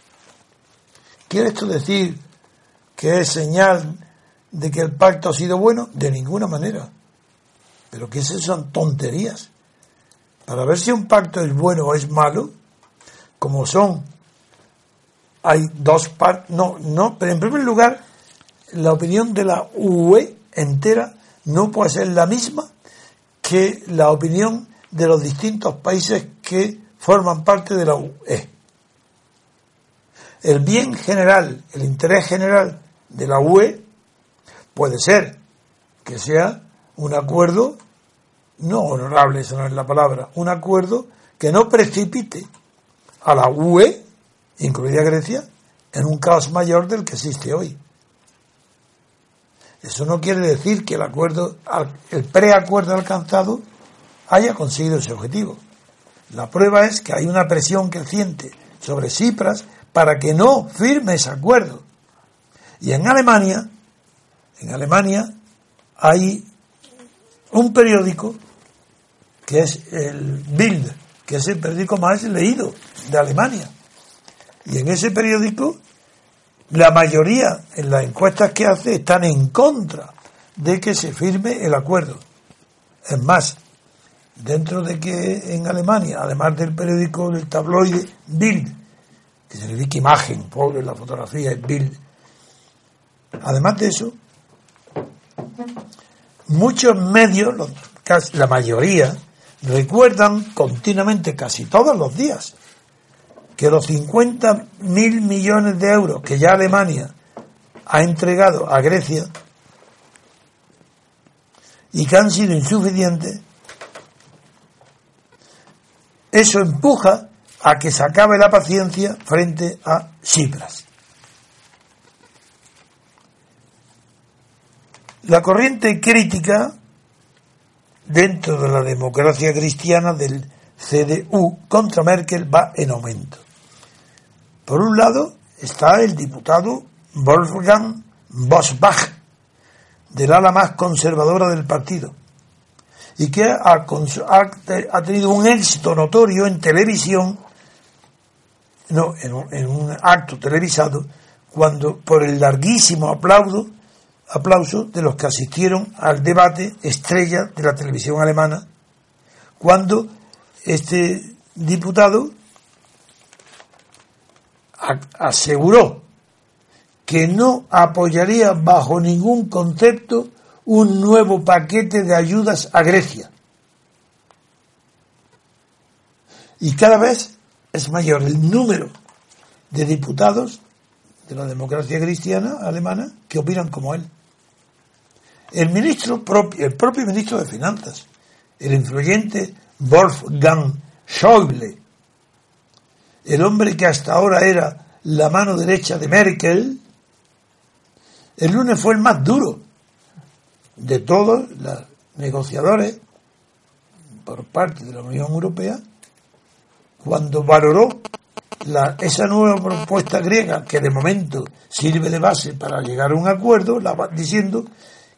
¿Quiere esto decir que es señal de que el pacto ha sido bueno? De ninguna manera. Pero que esas son tonterías. para ver si un pacto es bueno o es malo, como son, hay dos partes, no, no, pero en primer lugar, la opinión de la UE entera no puede ser la misma que la opinión de los distintos países que forman parte de la UE. El bien general, el interés general de la UE puede ser que sea un acuerdo no honorable, esa no es la palabra, un acuerdo que no precipite a la UE, incluida Grecia, en un caos mayor del que existe hoy. Eso no quiere decir que el acuerdo, el preacuerdo alcanzado haya conseguido ese objetivo. La prueba es que hay una presión creciente sobre Cipras para que no firme ese acuerdo. Y en Alemania, en Alemania hay un periódico que es el Bild, que es el periódico más leído de Alemania. Y en ese periódico, la mayoría en las encuestas que hace están en contra de que se firme el acuerdo. Es más, dentro de que en Alemania, además del periódico del tabloide Bild, que dedica imagen, pobre la fotografía, es Bild, además de eso, muchos medios, la mayoría, recuerdan continuamente, casi todos los días, que los 50 mil millones de euros que ya Alemania ha entregado a Grecia y que han sido insuficientes, eso empuja a que se acabe la paciencia frente a Cipras. La corriente crítica dentro de la democracia cristiana del CDU contra Merkel va en aumento. Por un lado está el diputado Wolfgang Bosbach, del ala más conservadora del partido, y que ha, tenido un éxito notorio en televisión, no, en un, acto televisado, cuando por el larguísimo aplauso de los que asistieron al debate estrella de la televisión alemana, cuando este diputado aseguró que no apoyaría bajo ningún concepto un nuevo paquete de ayudas a Grecia. Y cada vez es mayor el número de diputados de la democracia cristiana alemana que opinan como él. El ministro el propio ministro de Finanzas, el influyente Wolfgang Schäuble, el hombre que hasta ahora era la mano derecha de Merkel, el lunes fue el más duro de todos los negociadores por parte de la Unión Europea cuando valoró la, esa nueva propuesta griega que de momento sirve de base para llegar a un acuerdo, diciendo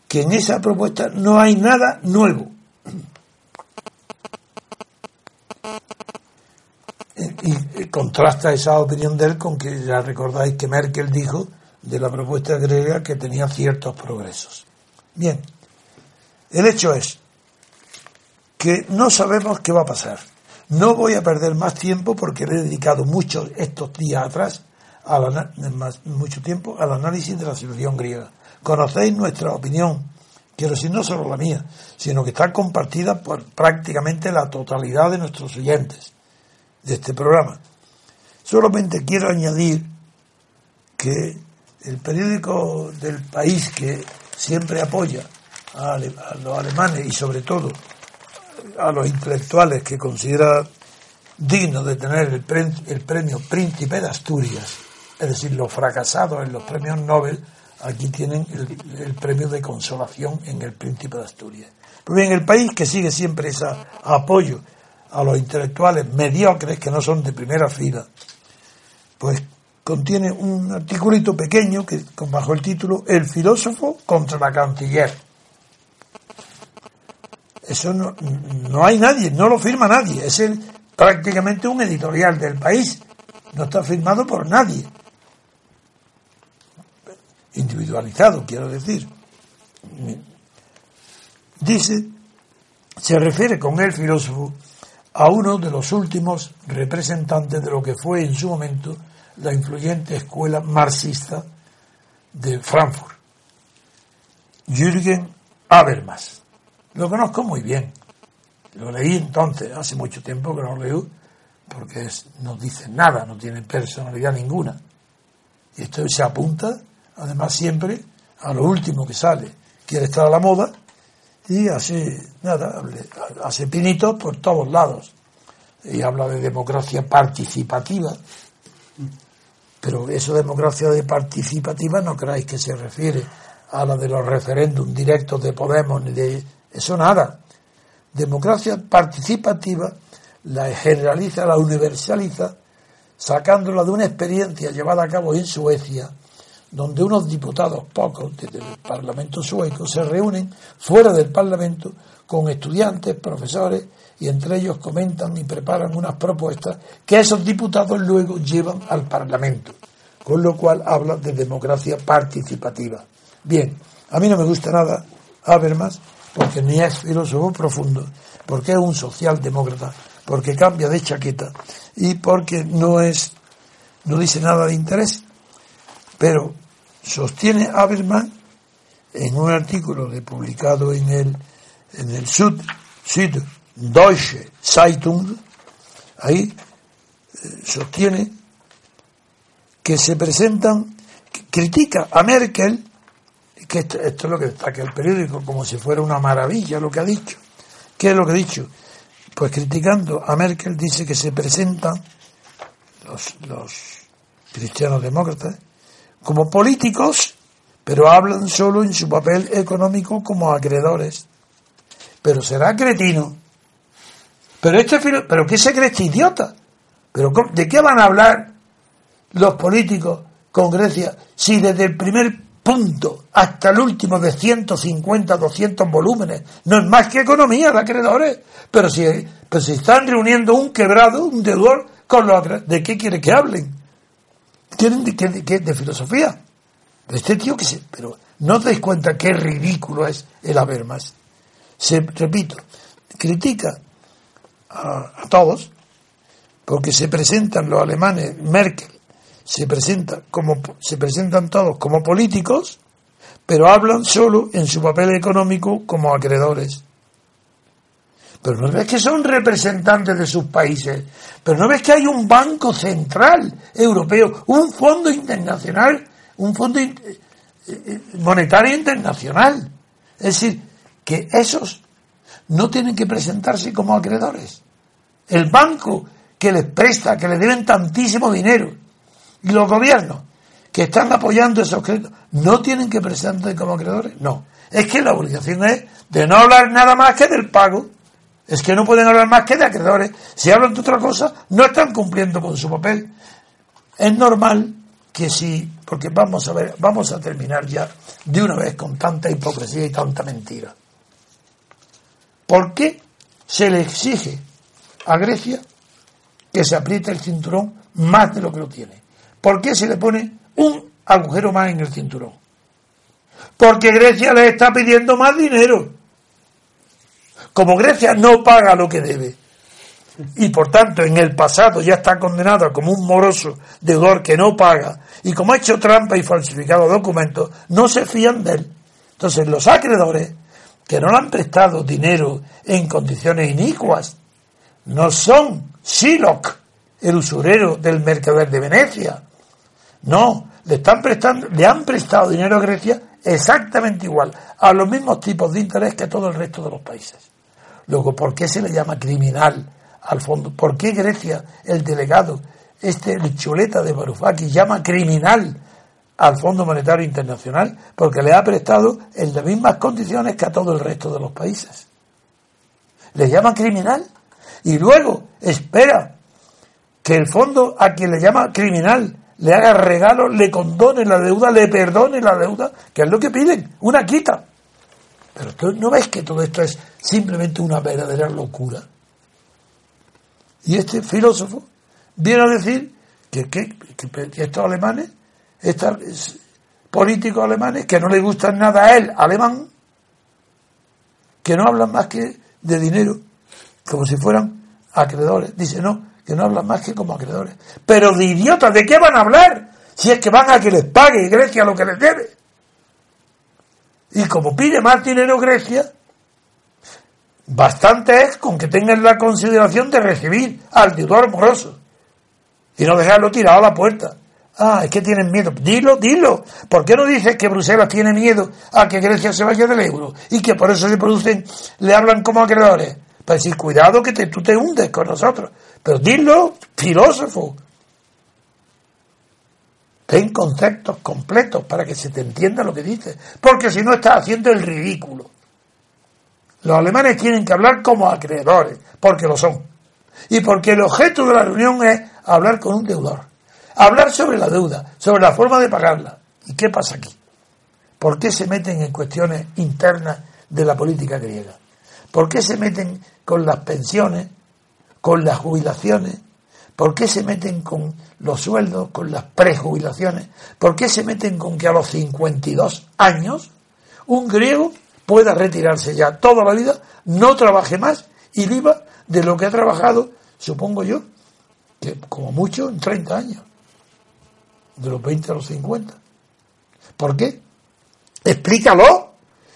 que en esa propuesta no hay nada nuevo. Y, contrasta esa opinión de él con que ya recordáis que Merkel dijo de la propuesta griega que tenía ciertos progresos. Bien, el hecho es que no sabemos qué va a pasar. No voy a perder más tiempo porque le he dedicado mucho estos días atrás, mucho tiempo, al análisis de la situación griega conocéis nuestra opinión, quiero decir no solo la mía, sino que está compartida por prácticamente la totalidad de nuestros oyentes de este programa. Solamente quiero añadir que el periódico del país que siempre apoya a, los alemanes y sobre todo a los intelectuales que considera digno de tener el, premio Príncipe de Asturias, es decir, los fracasados en los premios Nobel, aquí tienen el, premio de consolación en el Príncipe de Asturias. Pues bien, el país que sigue siempre ese apoyo a los intelectuales mediocres que no son de primera fila, pues contiene un articulito pequeño que bajo el título El filósofo contra la canciller. Eso no, no hay nadie, no lo firma nadie, es el, prácticamente un editorial del país, no está firmado por nadie individualizado, quiero decir. Dice, se refiere con el filósofo a uno de los últimos representantes de lo que fue en su momento la influyente escuela marxista de Frankfurt, Jürgen Habermas. Lo conozco muy bien. Lo leí entonces, hace mucho tiempo que no lo leo, porque no dice nada, no tiene personalidad ninguna. Y esto se apunta, además, siempre a lo último que sale. Quiere estar a la moda y hace, nada, hace pinitos por todos lados. Y habla de democracia participativa. Pero eso democracia de participativa no creáis que se refiere a la de los referéndums directos de Podemos ni de eso nada. Democracia participativa la generaliza, la universaliza, sacándola de una experiencia llevada a cabo en Suecia, donde unos diputados pocos del Parlamento sueco se reúnen fuera del Parlamento con estudiantes, profesores, y entre ellos comentan y preparan unas propuestas que esos diputados luego llevan al Parlamento, con lo cual habla de democracia participativa. Bien, a mí no me gusta nada Habermas, porque ni es filósofo profundo, porque es un socialdemócrata, porque cambia de chaqueta y porque no es, no dice nada de interés. Pero sostiene Habermas en un artículo de, publicado en el, en el Süd, Süddeutsche Zeitung, ahí eh, sostiene que se presentan, critica a Merkel, que esto, esto, es lo que destaca el periódico, como si fuera una maravilla lo que ha dicho. ¿Qué es lo que ha dicho? Pues criticando a Merkel dice que se presentan los, los cristianos demócratas como políticos, pero hablan solo en su papel económico como acreedores. Pero será cretino. Pero este pero ¿qué se cree este idiota? ¿Pero de qué van a hablar los políticos con Grecia si desde el primer punto hasta el último de 150, 200 volúmenes. No es más que economía de acreedores. Pero si, pero si están reuniendo un quebrado, un deudor, con los ¿de qué quiere que hablen? ¿Tienen de, de, de filosofía? De este tío que se... Pero no os dais cuenta qué ridículo es el haber más. Se, repito, critica a, todos porque se presentan los alemanes, Merkel, se presenta como se presentan todos como políticos, pero hablan solo en su papel económico como acreedores. Pero no ves que son representantes de sus países, pero no ves que hay un banco central europeo, un fondo internacional, un fondo eh, eh, monetario internacional. Es decir, que esos no tienen que presentarse como acreedores. El banco que les presta, que les deben tantísimo dinero, y los gobiernos que están apoyando esos créditos no tienen que presentarse como acreedores. No. Es que la obligación es de no hablar nada más que del pago. Es que no pueden hablar más que de acreedores. Si hablan de otra cosa, no están cumpliendo con su papel. Es normal que sí, porque vamos a ver, vamos a terminar ya de una vez con tanta hipocresía y tanta mentira. ¿Por qué se le exige a Grecia que se apriete el cinturón más de lo que lo tiene? ¿Por qué se le pone un agujero más en el cinturón? Porque Grecia le está pidiendo más dinero. Como Grecia no paga lo que debe, y por tanto en el pasado ya está condenado como un moroso deudor que no paga, y como ha hecho trampa y falsificado documentos, no se fían de él. Entonces los acreedores que no le han prestado dinero en condiciones inicuas no son Siloc, el usurero del mercader de Venecia, no, le están prestando, le han prestado dinero a Grecia exactamente igual, a los mismos tipos de interés que todo el resto de los países. Luego, ¿por qué se le llama criminal al fondo? ¿Por qué Grecia, el delegado, este el de Varoufakis, llama criminal al Fondo Monetario Internacional? Porque le ha prestado en las mismas condiciones que a todo el resto de los países. Le llama criminal y luego espera que el fondo a quien le llama criminal le haga regalo, le condone la deuda, le perdone la deuda, que es lo que piden, una quita. Pero tú no ves que todo esto es simplemente una verdadera locura. Y este filósofo viene a decir que, estos alemanes, estos políticos alemanes, que no le gustan nada a él, alemán, que no hablan más que de dinero, como si fueran acreedores. Dice, no, que no hablan más que como acreedores. Pero de idiotas, ¿de qué van a hablar? Si es que van a que les pague Grecia lo que les debe. Y como pide más dinero Grecia, bastante es con que tengan la consideración de recibir al deudor moroso y no dejarlo tirado a la puerta. Ah, es que tienen miedo. Dilo, dilo. ¿Por qué no dices que Bruselas tiene miedo a que Grecia se vaya del euro? Y que por eso se producen, le hablan como acreedores. Para decir, cuidado que te, tú te hundes con nosotros. Pero dilo, filósofo. Ten conceptos completos para que se te entienda lo que dices. Porque si no estás haciendo el ridículo. Los alemanes tienen que hablar como acreedores, porque lo son. Y porque el objeto de la reunión es hablar con un deudor. Hablar sobre la deuda, sobre la forma de pagarla. ¿Y qué pasa aquí? ¿Por qué se meten en cuestiones internas de la política griega? ¿Por qué se meten con las pensiones, con las jubilaciones? ¿Por qué se meten con los sueldos, con las prejubilaciones? ¿Por qué se meten con que a los 52 años un griego pueda retirarse ya toda la vida, no trabaje más y viva de lo que ha trabajado, supongo yo, que como mucho en 30 años? De los 20 a los 50. ¿Por qué? Explícalo.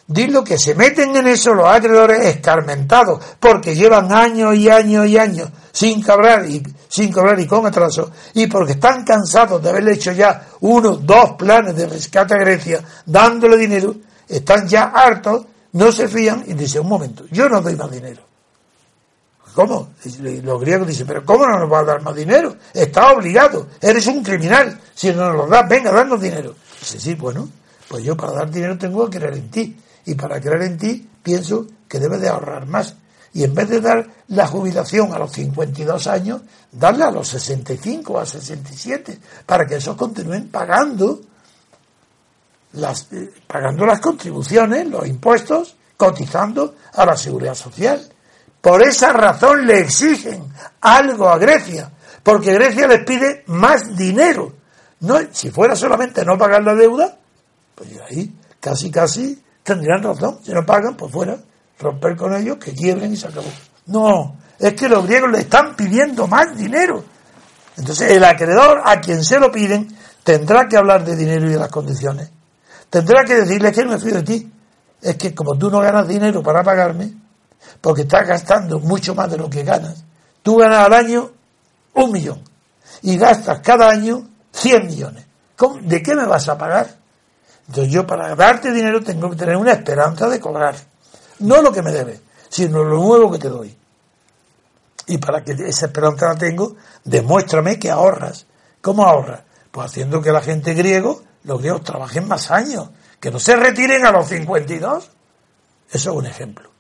Dilo que se meten en eso los acreedores escarmentados, porque llevan años y años y años sin cobrar y sin cobrar y con atraso, y porque están cansados de haber hecho ya uno, dos planes de rescate a Grecia, dándole dinero, están ya hartos, no se fían y dicen, un momento, yo no doy más dinero. ¿Cómo? Los griegos dicen, pero ¿cómo no nos va a dar más dinero? Está obligado, eres un criminal, si no nos lo das, venga, danos dinero. Dice, sí, bueno, pues yo para dar dinero tengo que creer en ti. Y para creer en ti pienso que debes de ahorrar más. Y en vez de dar la jubilación a los 52 años, darla a los 65 o a 67, para que esos continúen pagando las, eh, pagando las contribuciones, los impuestos, cotizando a la seguridad social. Por esa razón le exigen algo a Grecia, porque Grecia les pide más dinero. No, si fuera solamente no pagar la deuda, pues ahí casi casi tendrían razón. Si no pagan, pues fuera, romper con ellos, que quiebren y se acabó. No, es que los griegos le están pidiendo más dinero. Entonces el acreedor a quien se lo piden tendrá que hablar de dinero y de las condiciones. Tendrá que decirle que no me fío de ti. Es que como tú no ganas dinero para pagarme, porque estás gastando mucho más de lo que ganas. Tú ganas al año un millón y gastas cada año 100 millones. ¿De qué me vas a pagar? Entonces yo para darte dinero tengo que tener una esperanza de cobrar. No lo que me debes, sino lo nuevo que te doy. Y para que esa esperanza la tengo, demuéstrame que ahorras. ¿Cómo ahorras? Pues haciendo que la gente griego, los griegos trabajen más años, que no se retiren a los 52. Eso es un ejemplo.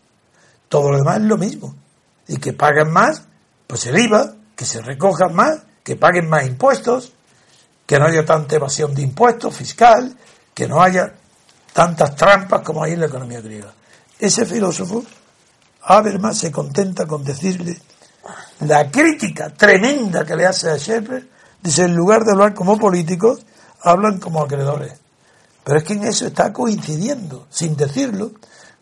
Todo lo demás es lo mismo. Y que paguen más, pues el IVA, que se recojan más, que paguen más impuestos, que no haya tanta evasión de impuestos fiscal, que no haya tantas trampas como hay en la economía griega. Ese filósofo, Habermas, se contenta con decirle la crítica tremenda que le hace a Shepard, dice, en lugar de hablar como políticos, hablan como acreedores. Pero es que en eso está coincidiendo, sin decirlo,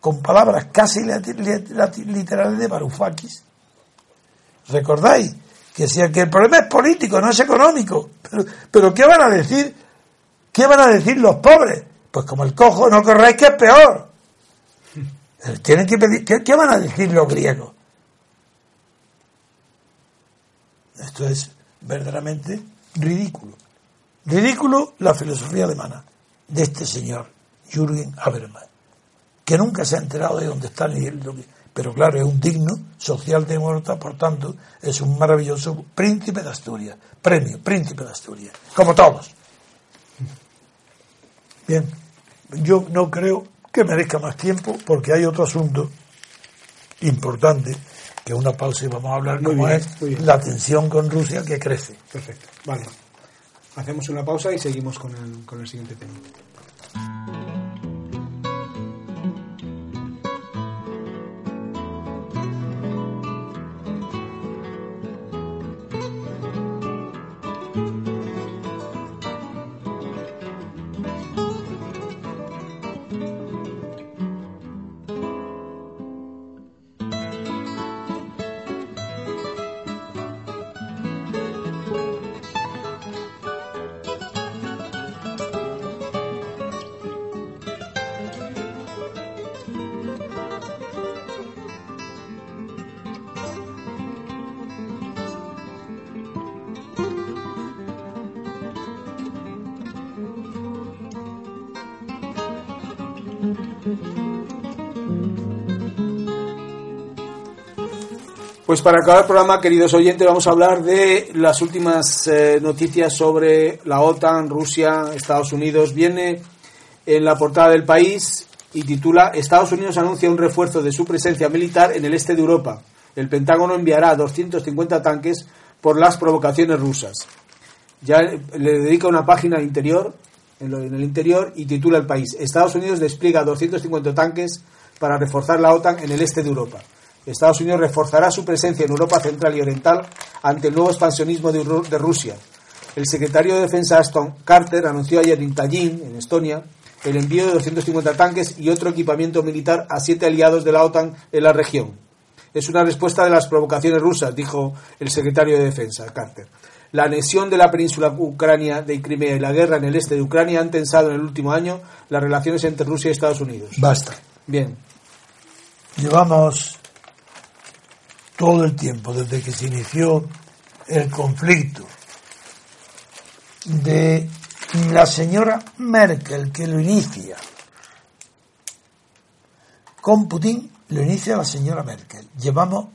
con palabras casi literales de Varoufakis. ¿Recordáis? Que decía que el problema es político, no es económico. Pero, pero ¿qué van a decir? ¿Qué van a decir los pobres? Pues como el cojo, no corráis que es peor. Tienen que pedir, ¿qué, van a decir los griegos? Esto es verdaderamente ridículo. Ridículo la filosofía alemana de este señor, Jürgen Habermas que nunca se ha enterado de dónde está ni lo que, pero claro, es un digno socialdemócrata, por tanto, es un maravilloso príncipe de Asturias, premio príncipe de Asturias, como todos. Bien, yo no creo que merezca más tiempo porque hay otro asunto importante que una pausa y vamos a hablar como es la tensión con Rusia que crece. Perfecto, vale. Hacemos una pausa y seguimos con el, con el siguiente tema. Pues para acabar el programa, queridos oyentes, vamos a hablar de las últimas eh, noticias sobre la OTAN, Rusia, Estados Unidos. Viene en la portada del país y titula Estados Unidos anuncia un refuerzo de su presencia militar en el este de Europa. El Pentágono enviará 250 tanques por las provocaciones rusas. Ya le dedica una página interior, en, el interior, y titula el país Estados Unidos despliega 250 tanques para reforzar la OTAN en el este de Europa. Estados Unidos reforzará su presencia en Europa Central y Oriental ante el nuevo expansionismo de, Rusia. El secretario de Defensa Aston Carter anunció ayer en Tallinn, en Estonia, el envío de 250 tanques y otro equipamiento militar a siete aliados de la OTAN en la región. Es una respuesta de las provocaciones rusas, dijo el secretario de Defensa, Carter. La anexión de la península ucrania de Crimea y la guerra en el este de Ucrania han tensado en el último año las relaciones entre Rusia y Estados Unidos. Basta. Bien. Llevamos todo el tiempo, desde que se inició el conflicto de la señora Merkel, que lo inicia con Putin, lo inicia la señora Merkel. Llevamos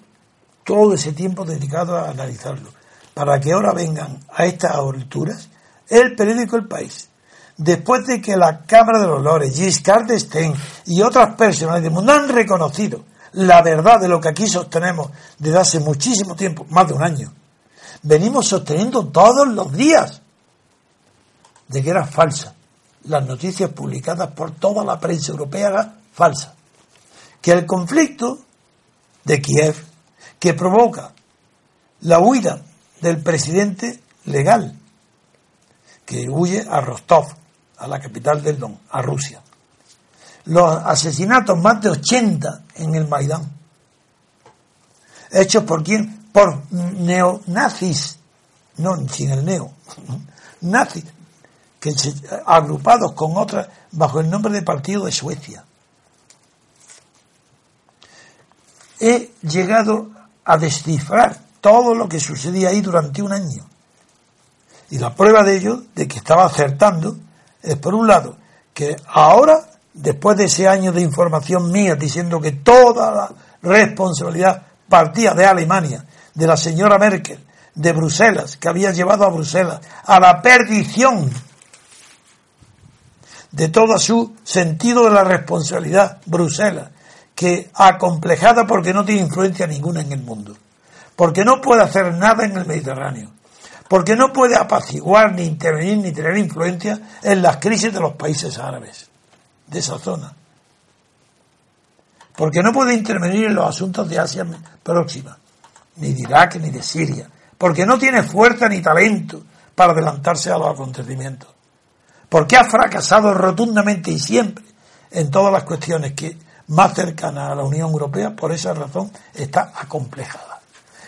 todo ese tiempo dedicado a analizarlo, para que ahora vengan a estas alturas el periódico El País, después de que la Cámara de los Lores, Giscard d'Estaing y otras personas del mundo han reconocido la verdad de lo que aquí sostenemos desde hace muchísimo tiempo, más de un año. Venimos sosteniendo todos los días de que era falsa. Las noticias publicadas por toda la prensa europea eran falsas. Que el conflicto de Kiev, que provoca la huida del presidente legal, que huye a Rostov, a la capital del Don, a Rusia los asesinatos, más de 80 en el Maidán. ¿Hechos por quién? Por neonazis, no sin el neo, nazis, que se, agrupados con otras bajo el nombre de Partido de Suecia. He llegado a descifrar todo lo que sucedía ahí durante un año. Y la prueba de ello, de que estaba acertando, es por un lado, que ahora después de ese año de información mía diciendo que toda la responsabilidad partía de Alemania, de la señora Merkel, de Bruselas, que había llevado a Bruselas a la perdición de todo su sentido de la responsabilidad, Bruselas, que acomplejada porque no tiene influencia ninguna en el mundo, porque no puede hacer nada en el Mediterráneo, porque no puede apaciguar, ni intervenir, ni tener influencia en las crisis de los países árabes de esa zona. Porque no puede intervenir en los asuntos de Asia próxima, ni de Irak, ni de Siria. Porque no tiene fuerza ni talento para adelantarse a los acontecimientos. Porque ha fracasado rotundamente y siempre en todas las cuestiones que más cercanas a la Unión Europea, por esa razón está acomplejada.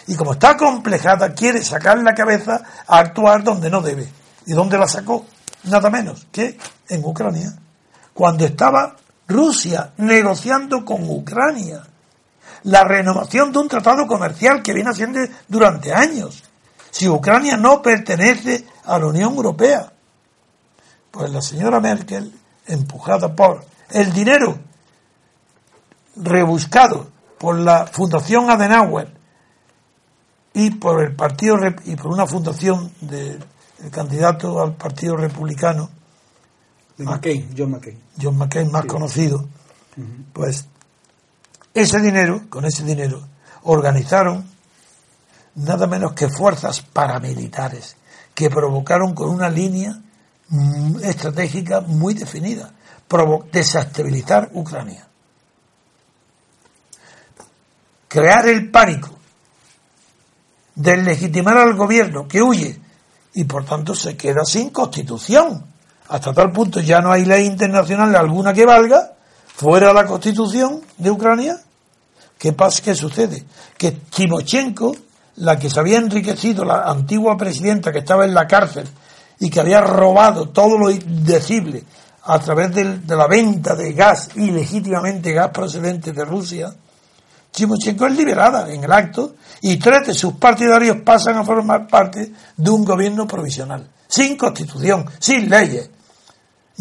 Y como está acomplejada, quiere sacar la cabeza a actuar donde no debe. ¿Y dónde la sacó? Nada menos que en Ucrania cuando estaba Rusia negociando con Ucrania la renovación de un tratado comercial que viene haciendo durante años. Si Ucrania no pertenece a la Unión Europea, pues la señora Merkel, empujada por el dinero rebuscado por la Fundación Adenauer y por el partido y por una fundación del candidato al Partido Republicano McCain, John McCain. John McCain más conocido, pues ese dinero, con ese dinero, organizaron nada menos que fuerzas paramilitares que provocaron con una línea mm, estratégica muy definida, desestabilizar Ucrania. Crear el pánico, deslegitimar al gobierno que huye y por tanto se queda sin constitución hasta tal punto ya no hay ley internacional alguna que valga fuera de la constitución de Ucrania. ¿Qué pasa? ¿Qué sucede? Que Timochenko, la que se había enriquecido, la antigua presidenta que estaba en la cárcel y que había robado todo lo indecible a través de, la venta de gas, ilegítimamente gas procedente de Rusia, Timochenko es liberada en el acto y tres de sus partidarios pasan a formar parte de un gobierno provisional, sin constitución, sin leyes,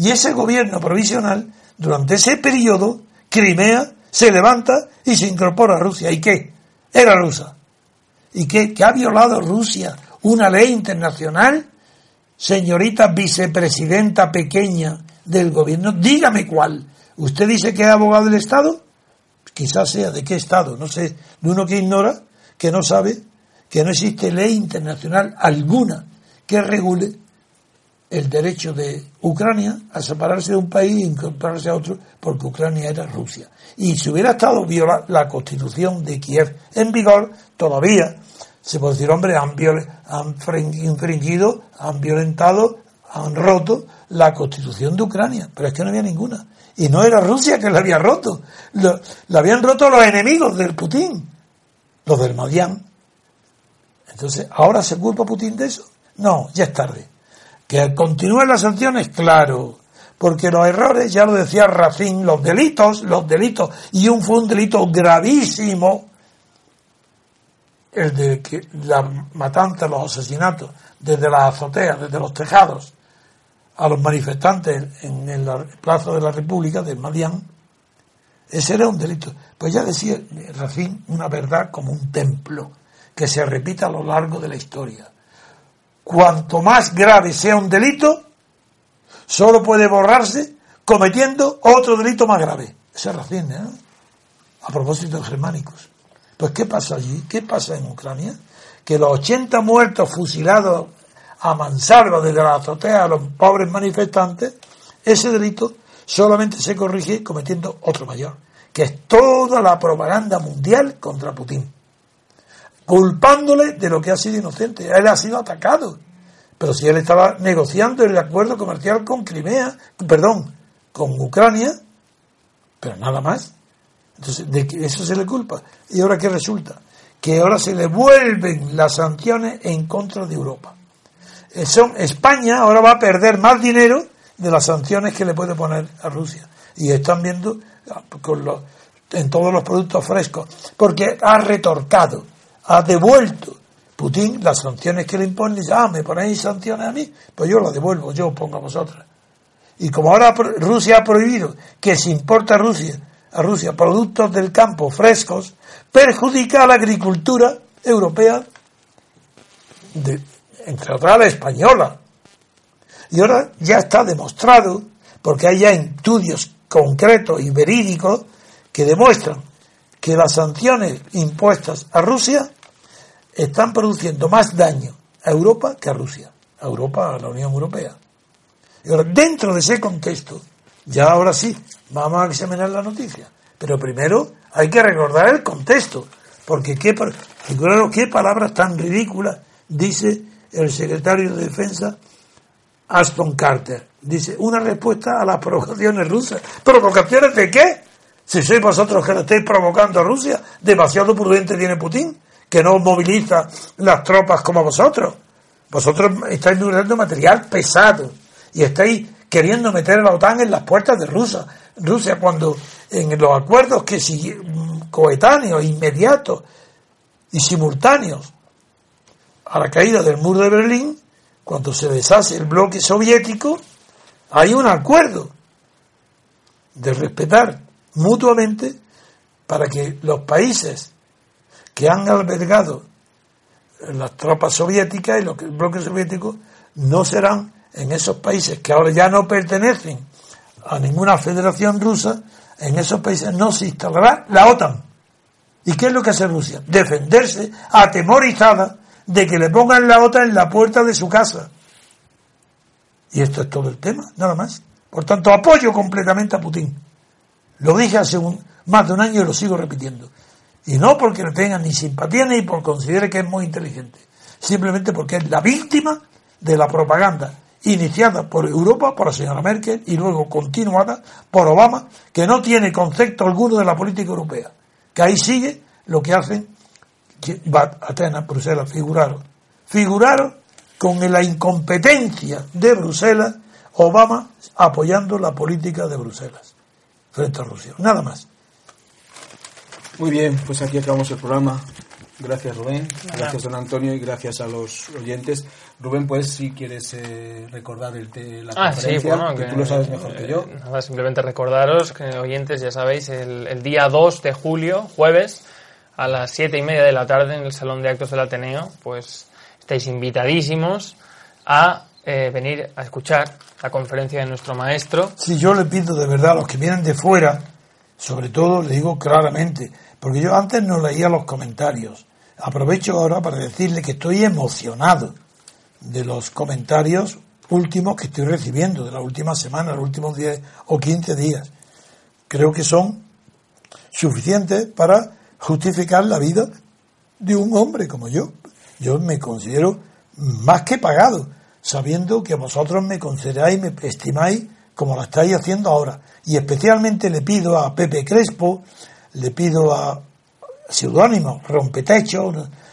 y ese gobierno provisional, durante ese periodo, Crimea se levanta y se incorpora a Rusia. ¿Y qué? Era rusa. ¿Y qué? ¿Que ha violado Rusia una ley internacional? Señorita vicepresidenta pequeña del gobierno, dígame cuál. ¿Usted dice que es abogado del Estado? Quizás sea de qué Estado, no sé, de uno que ignora, que no sabe, que no existe ley internacional alguna que regule el derecho de Ucrania a separarse de un país e incorporarse a otro, porque Ucrania era Rusia. Y si hubiera estado viola la constitución de Kiev en vigor, todavía se puede decir, hombre, han, han infringido, han violentado, han roto la constitución de Ucrania, pero es que no había ninguna. Y no era Rusia que la había roto, la habían roto los enemigos del Putin, los del Madián. Entonces, ¿ahora se culpa Putin de eso? No, ya es tarde. Que continúen las sanciones, claro, porque los errores, ya lo decía Racine, los delitos, los delitos, y un fue un delito gravísimo, el de que la matanza, los asesinatos, desde las azoteas, desde los tejados, a los manifestantes en el Plaza de la República de Madián, ese era un delito. Pues ya decía Racine una verdad como un templo que se repita a lo largo de la historia cuanto más grave sea un delito, solo puede borrarse cometiendo otro delito más grave. Esa es ¿eh? A propósito de germánicos. Pues, ¿qué pasa allí? ¿Qué pasa en Ucrania? Que los 80 muertos fusilados a mansalva desde la azotea a los pobres manifestantes, ese delito solamente se corrige cometiendo otro mayor, que es toda la propaganda mundial contra Putin culpándole de lo que ha sido inocente. Él ha sido atacado. Pero si él estaba negociando el acuerdo comercial con Crimea, perdón, con Ucrania, pero nada más. Entonces, de eso se le culpa. ¿Y ahora qué resulta? Que ahora se le vuelven las sanciones en contra de Europa. Eh, son, España ahora va a perder más dinero de las sanciones que le puede poner a Rusia. Y están viendo ah, en todos los productos frescos, porque ha retorcado ha devuelto Putin las sanciones que le impone, dice, ah, me ponéis sanciones a mí, pues yo las devuelvo, yo pongo a vosotras. Y como ahora Rusia ha prohibido que se importe a Rusia, a Rusia productos del campo frescos, perjudica a la agricultura europea, entre otras la española. Y ahora ya está demostrado, porque hay ya estudios concretos y verídicos que demuestran que las sanciones impuestas a Rusia están produciendo más daño a Europa que a Rusia, a Europa, a la Unión Europea. Y ahora, dentro de ese contexto, ya ahora sí, vamos a examinar la noticia. Pero primero hay que recordar el contexto, porque qué, qué palabras tan ridículas dice el secretario de Defensa Aston Carter. Dice, una respuesta a las provocaciones rusas. ¿Provocaciones de qué? Si sois vosotros que le estáis provocando a Rusia, demasiado prudente tiene Putin que no moviliza las tropas como vosotros. Vosotros estáis utilizando material pesado y estáis queriendo meter a la OTAN en las puertas de Rusia. Rusia cuando en los acuerdos que coetáneos, inmediatos y simultáneos a la caída del muro de Berlín, cuando se deshace el bloque soviético, hay un acuerdo de respetar mutuamente para que los países que han albergado las tropas soviéticas y los bloques soviéticos no serán en esos países que ahora ya no pertenecen a ninguna federación rusa, en esos países no se instalará la OTAN. ¿Y qué es lo que hace Rusia? Defenderse atemorizada de que le pongan la OTAN en la puerta de su casa. Y esto es todo el tema, nada más. Por tanto, apoyo completamente a Putin. Lo dije hace más de un año y lo sigo repitiendo. Y no porque no tenga ni simpatía ni por considere que es muy inteligente. Simplemente porque es la víctima de la propaganda iniciada por Europa, por la señora Merkel y luego continuada por Obama, que no tiene concepto alguno de la política europea. Que ahí sigue lo que hacen Atenas, Bruselas, figuraron. Figuraron con la incompetencia de Bruselas, Obama apoyando la política de Bruselas frente a Rusia. Nada más. Muy bien, pues aquí acabamos el programa. Gracias Rubén, gracias don Antonio y gracias a los oyentes. Rubén, pues si quieres eh, recordar el la ah, conferencia, que, tú lo sabes mejor que yo. Eh, nada, simplemente recordaros que oyentes, ya sabéis, el, día 2 de julio, jueves, a las siete y media de la tarde en el Salón de Actos del Ateneo, pues estáis invitadísimos a eh, venir a escuchar la conferencia de nuestro maestro. Si yo le pido de verdad a los que vienen de fuera, sobre todo le digo claramente, porque yo antes no leía los comentarios. Aprovecho ahora para decirle que estoy emocionado de los comentarios últimos que estoy recibiendo, de la última semana, los últimos 10 o 15 días. Creo que son suficientes para justificar la vida de un hombre como yo. Yo me considero más que pagado, sabiendo que vosotros me consideráis, me estimáis como lo estáis haciendo ahora. Y especialmente le pido a Pepe Crespo, le pido a seudónimos, Rompetecho,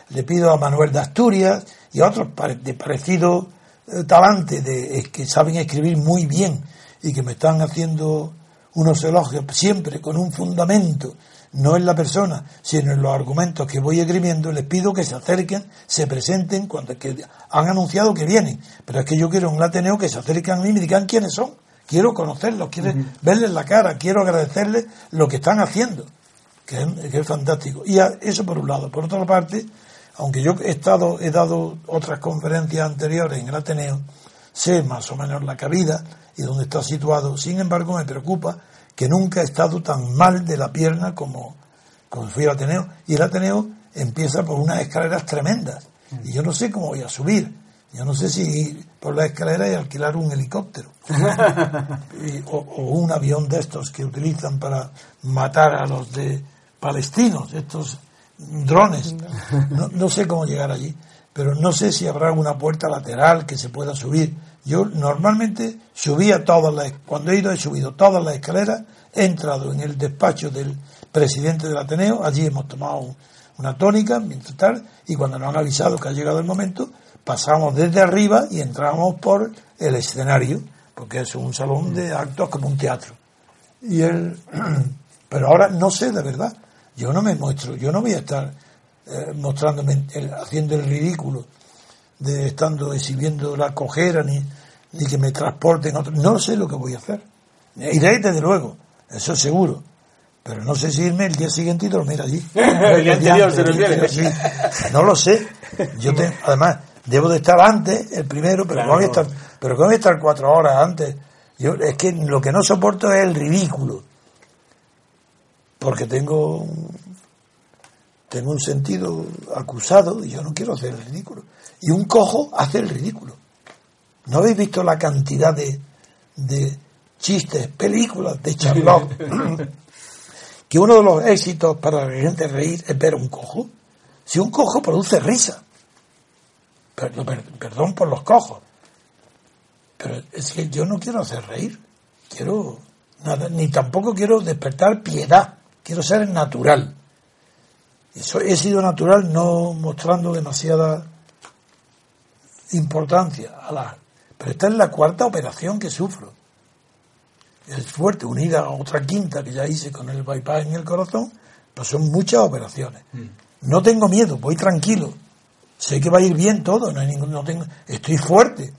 le pido a Manuel de Asturias y a otros de parecido eh, talante, de, que saben escribir muy bien y que me están haciendo unos elogios siempre con un fundamento, no en la persona, sino en los argumentos que voy escribiendo, les pido que se acerquen, se presenten cuando que han anunciado que vienen. Pero es que yo quiero un Ateneo que se acerquen a mí y me digan quiénes son. Quiero conocerlos, quiero verles la cara, quiero agradecerles lo que están haciendo que es, fantástico. Y eso por un lado. Por otra parte, aunque yo he estado, he dado otras conferencias anteriores en el Ateneo, sé más o menos la cabida y dónde está situado. Sin embargo, me preocupa que nunca he estado tan mal de la pierna como, como fui al Ateneo. Y el Ateneo empieza por unas escaleras tremendas. Y yo no sé cómo voy a subir. Yo no sé si ir por la escalera y alquilar un helicóptero. o, un avión de estos que utilizan para matar a los de palestinos, estos drones. No, sé cómo llegar allí, pero no sé si habrá una puerta lateral que se pueda subir. Yo normalmente subía todas las, cuando he ido he subido todas las escaleras, he entrado en el despacho del presidente del Ateneo, allí hemos tomado una tónica mientras tal, y cuando nos han avisado que ha llegado el momento, pasamos desde arriba y entramos por el escenario, porque es un salón de actos como un teatro. Y él, pero ahora no sé de verdad yo no me muestro, yo no voy a estar eh, mostrándome, haciendo el ridículo, de estando exhibiendo la cojera, ni, ni que me transporten otros. No sé lo que voy a hacer. Iré desde luego, eso seguro. Pero no sé si irme el día siguiente y dormir allí. No lo sé. Yo además, debo de estar antes, el primero, pero no voy a estar, pero voy a estar cuatro horas antes. Yo, es que lo que no soporto es el ridículo porque tengo tengo un sentido acusado y yo no quiero hacer el ridículo. Y un cojo hace el ridículo. ¿No habéis visto la cantidad de, de chistes, películas de Charlotte? que uno de los éxitos para la gente reír es ver un cojo. Si un cojo produce risa. perdón por los cojos. Pero es que yo no quiero hacer reír. Quiero nada, ni tampoco quiero despertar piedad quiero ser natural. Eso, he sido natural no mostrando demasiada importancia a la... Pero esta es la cuarta operación que sufro. Es fuerte, unida a otra quinta que ya hice con el bypass en el corazón, pues son muchas operaciones. Mm. No tengo miedo, voy tranquilo. Sé que va a ir bien todo, no hay ningún, no tengo, estoy fuerte.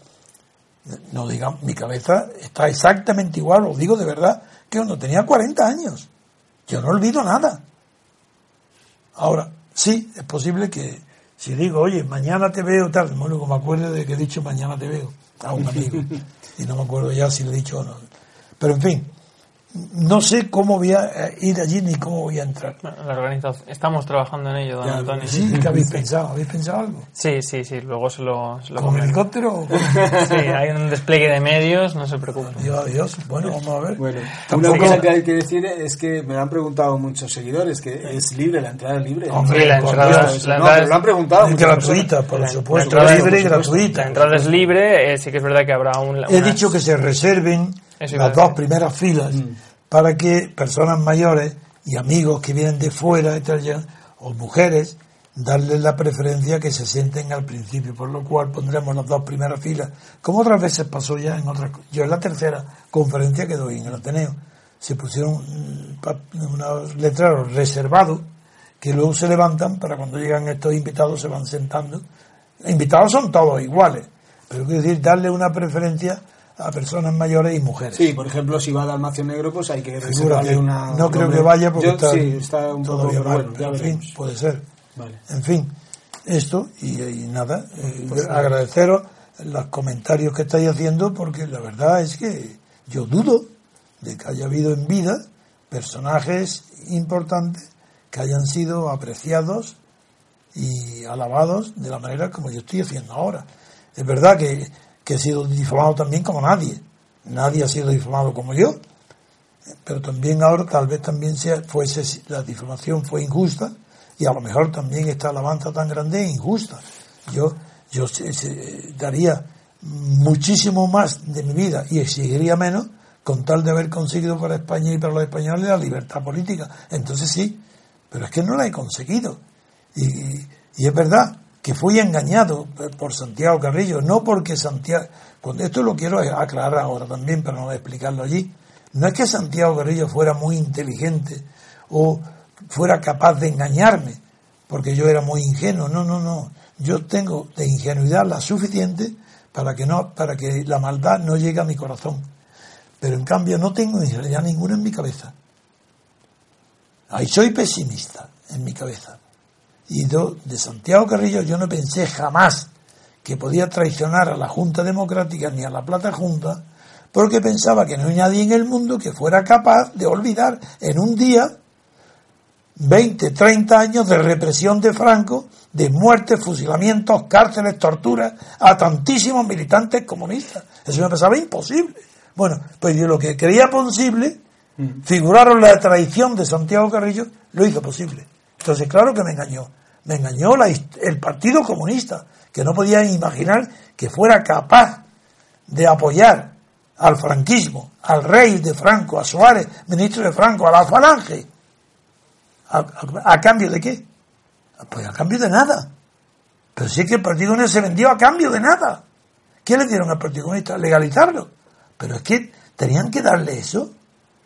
No digamos, mi cabeza está exactamente igual, os digo de verdad, que cuando tenía 40 años. Yo no olvido nada. Ahora, sí, es posible que si digo, oye, mañana te veo, tal, luego me acuerdo de que he dicho mañana te veo a un amigo. y no me acuerdo ya si le he dicho o no. Pero en fin, no sé cómo voy a eh, ir allí ni cómo voy a entrar. La organización, estamos trabajando en ello, don Antonio. Sí, ¿qué habéis pensado? ¿Habéis pensado algo? Sí, sí, sí, luego se lo... Se ¿Con helicóptero? sí, hay un despliegue de medios, no se preocupen. Adiós, adiós. Bueno, vamos a ver. Bueno, una cosa que hay que decir es que me lo han preguntado muchos seguidores, que es libre, la entrada es libre. Hombre, la entrada, es, no, lo han preguntado. Es gratuita, por supuesto. La entrada libre y gratuita. La entrada es libre, eh, sí que es verdad que habrá un... He dicho que se reserven las dos primeras filas. Mm para que personas mayores y amigos que vienen de fuera o mujeres darles la preferencia que se sienten al principio, por lo cual pondremos las dos primeras filas, como otras veces pasó ya en otras yo en la tercera conferencia que doy en el Ateneo. Se pusieron mm, unos letreros reservados que luego se levantan para cuando llegan estos invitados se van sentando. Invitados son todos iguales pero quiero decir darle una preferencia a personas mayores y mujeres. Sí, por ejemplo, si va a Dalmacio Negro, pues hay que reservarle una... no creo que vaya porque Yo- está, sí, está un poco... todavía pero mal, bueno, ya en fin, puede ser. Vale. En fin, esto y, y nada, eh, Pues nada. agradeceros los comentarios que estáis haciendo porque la verdad es que yo dudo de que haya habido en vida personajes importantes que hayan sido apreciados y alabados de la manera como yo estoy haciendo ahora. Es verdad que, que he sido difamado también como nadie. Nadie ha sido difamado como yo. Pero también ahora tal vez también sea, fuese, la difamación fue injusta y a lo mejor también esta alabanza tan grande es injusta. Yo, yo daría muchísimo más de mi vida y exigiría menos con tal de haber conseguido para España y para los españoles la libertad política. Entonces sí, pero es que no la he conseguido. Y- y es verdad que fui engañado por Santiago Carrillo, no porque Santiago, esto lo quiero aclarar ahora también para no explicarlo allí, no es que Santiago Carrillo fuera muy inteligente o fuera capaz de engañarme, porque yo era muy ingenuo, no, no, no, yo tengo de ingenuidad la suficiente para que no, para que la maldad no llegue a mi corazón, pero en cambio no tengo ingenuidad ninguna en mi cabeza. Ahí soy pesimista en mi cabeza. Y do- de Santiago Carrillo yo no pensé jamás que podía traicionar a la Junta Democrática ni a la Plata Junta, porque pensaba que no hay nadie en el mundo que fuera capaz de olvidar en un día 20, 30 años de represión de Franco, de muertes, fusilamientos, cárceles, torturas a tantísimos militantes comunistas. Eso me pensaba imposible. Bueno, pues yo lo que creía posible, figuraron la traición de Santiago Carrillo, lo hizo posible. Entonces, claro que me engañó. Me engañó el Partido Comunista, que no podía imaginar que fuera capaz de apoyar al franquismo, al rey de Franco, a Suárez, ministro de Franco, a la falange. ¿A, a- a cambio de qué? Pues a cambio de nada. Pero sí que el Partido Comunista se vendió a cambio de nada. ¿Qué le dieron al Partido Comunista? Legalizarlo. Pero es que tenían que darle eso.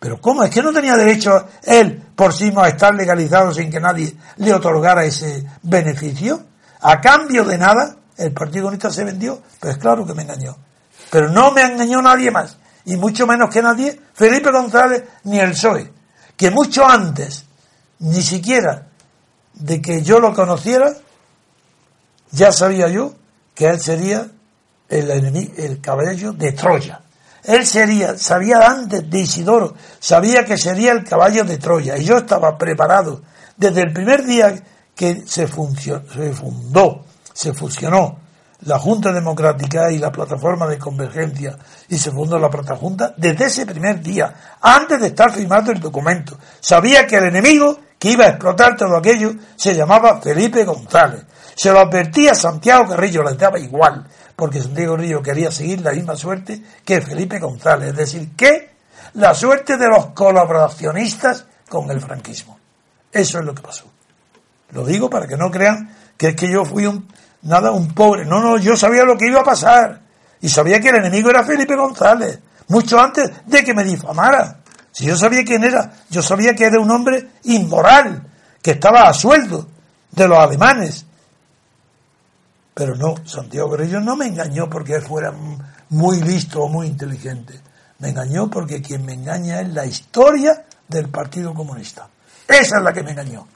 Pero ¿cómo? Es que no tenía derecho él por sí mismo a estar legalizado sin que nadie le otorgara ese beneficio. A cambio de nada, el Partido Comunista se vendió. Pues claro que me engañó. Pero no me engañó nadie más. Y mucho menos que nadie, Felipe González ni el PSOE. Que mucho antes, ni siquiera de que yo lo conociera, ya sabía yo que él sería el, enemigo, el caballo de Troya. Él sería, sabía antes de Isidoro, sabía que sería el caballo de Troya. Y yo estaba preparado desde el primer día que se, se fundó, se fusionó la Junta Democrática y la Plataforma de Convergencia y se fundó la Junta desde ese primer día, antes de estar firmado el documento. Sabía que el enemigo que iba a explotar todo aquello se llamaba Felipe González. Se lo advertía Santiago Carrillo, le daba igual, porque Santiago Carrillo quería seguir la misma suerte que Felipe González, es decir, que la suerte de los colaboracionistas con el franquismo. Eso es lo que pasó. Lo digo para que no crean que es que yo fui un nada un pobre. No, no, yo sabía lo que iba a pasar y sabía que el enemigo era Felipe González, mucho antes de que me difamara. Si yo sabía quién era, yo sabía que era un hombre inmoral, que estaba a sueldo de los alemanes. Pero no, Santiago Guerrillo no me engañó porque él fuera muy listo o muy inteligente. Me engañó porque quien me engaña es la historia del Partido Comunista. Esa es la que me engañó.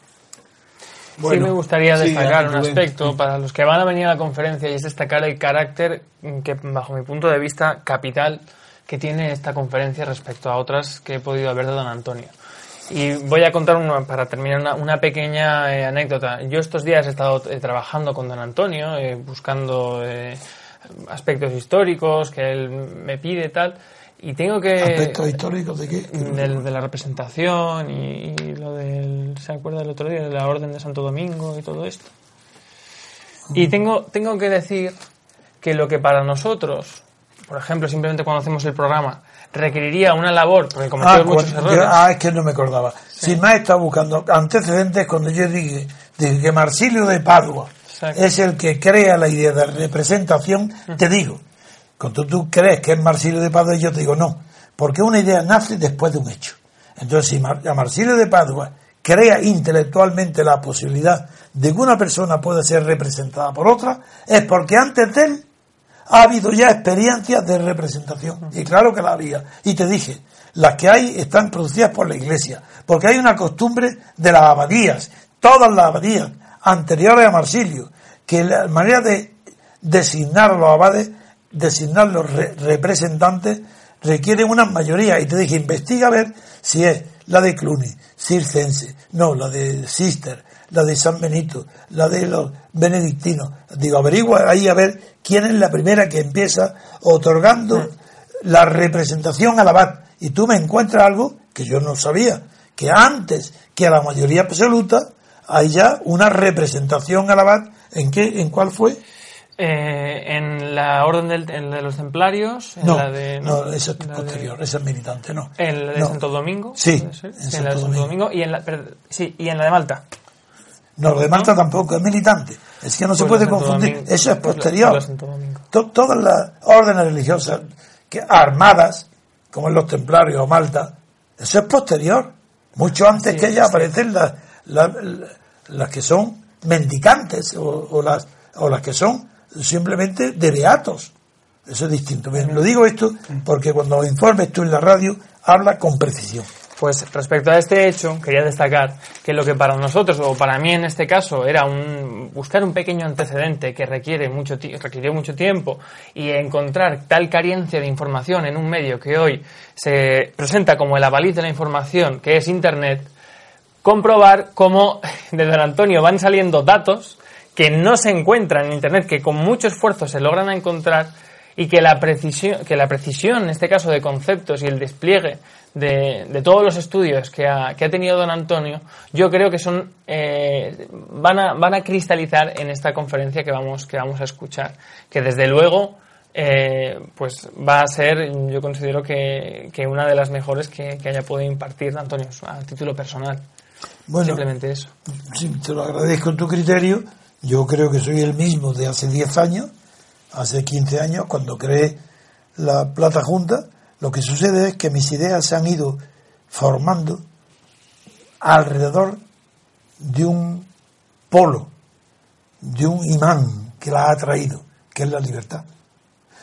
sí me gustaría sí, destacar un aspecto para los que van a venir a la conferencia y es destacar el carácter que, bajo mi punto de vista, capital que tiene esta conferencia respecto a otras que he podido ver de don Antonio. Y voy a contar una, para terminar una, una pequeña eh, anécdota. Yo estos días he estado eh, trabajando con don Antonio, eh, buscando eh, aspectos históricos que él me pide tal, y tengo que ¿Aspectos históricos de qué? del- de la representación y, y lo del se acuerda del otro día de la orden de Santo Domingo y todo esto y tengo tengo que decir que lo que para nosotros por ejemplo simplemente cuando hacemos el programa requeriría una labor porque Ah, cometemos muchos cuando- errores ah, es que no me acordaba. Si me ha estado buscando antecedentes cuando yo dije, dije que Marsilio de Padua Exacto. es el que crea la idea de representación, te digo, cuando tú crees que es Marsilio de Padua, yo te digo no, porque una idea nace después de un hecho. Entonces, si Mar- a Marsilio de Padua crea intelectualmente la posibilidad de que una persona pueda ser representada por otra, es porque antes de él ha habido ya experiencias de representación. Y claro que la había. Y te dije, las que hay están producidas por la Iglesia, porque hay una costumbre de las abadías, todas las abadías anteriores a Marsilio, que la manera de designar a los abades, designar los representantes, requiere una mayoría. Y te dije, investiga a ver si es la de Cluny, Circense, no, la de Sister, la de San Benito, la de los benedictinos. Digo, averigua ahí a ver quién es la primera que empieza otorgando la representación al abad. Y tú me encuentras algo que yo no sabía, que antes que a la mayoría absoluta hay ya una representación al abad. ¿En qué? ¿En cuál fue? Eh, en la orden del, de los templarios, en no, la de, no, esa es posterior, esa es militante, no. En la de Santo Domingo, sí, en, en la de Santo Domingo, y en la, sí, y en la de Malta. No, lo de Malta tampoco es militante. Es que no se Pues puede confundir. Domingo, Eso es pues la- posterior. la todas las órdenes religiosas que armadas, como en los templarios o Malta, eso es posterior. Mucho antes Sí, que sí. aparecen las, las, las que son mendicantes o, o las, o las que son simplemente de beatos. Eso es distinto. Bien, lo digo esto porque cuando informes tú en la radio, habla con precisión. Pues respecto a este hecho, quería destacar que lo que para nosotros, o para mí en este caso, era un, buscar un pequeño antecedente que requiere mucho, requirió mucho tiempo y encontrar tal carencia de información en un medio que hoy se presenta como el avaliz de la información, que es Internet, comprobar cómo de Don Antonio van saliendo datos que no se encuentran en Internet, que con mucho esfuerzo se logran encontrar y que la precisión, que la precisión, en este caso de conceptos y el despliegue de, de todos los estudios que ha, que ha tenido Don Antonio, yo creo que son eh, van, a, van a cristalizar en esta conferencia que vamos, que vamos a escuchar, que desde luego eh, pues va a ser, yo considero que, que una de las mejores que, que haya podido impartir Antonio a título personal. Bueno, Simplemente eso. Sí, te lo agradezco en tu criterio. Yo creo que soy el mismo de hace 10 años, hace 15 años, cuando creé la Plata Junta. Lo que sucede es que mis ideas se han ido formando alrededor de un polo, de un imán que la ha traído, que es la libertad.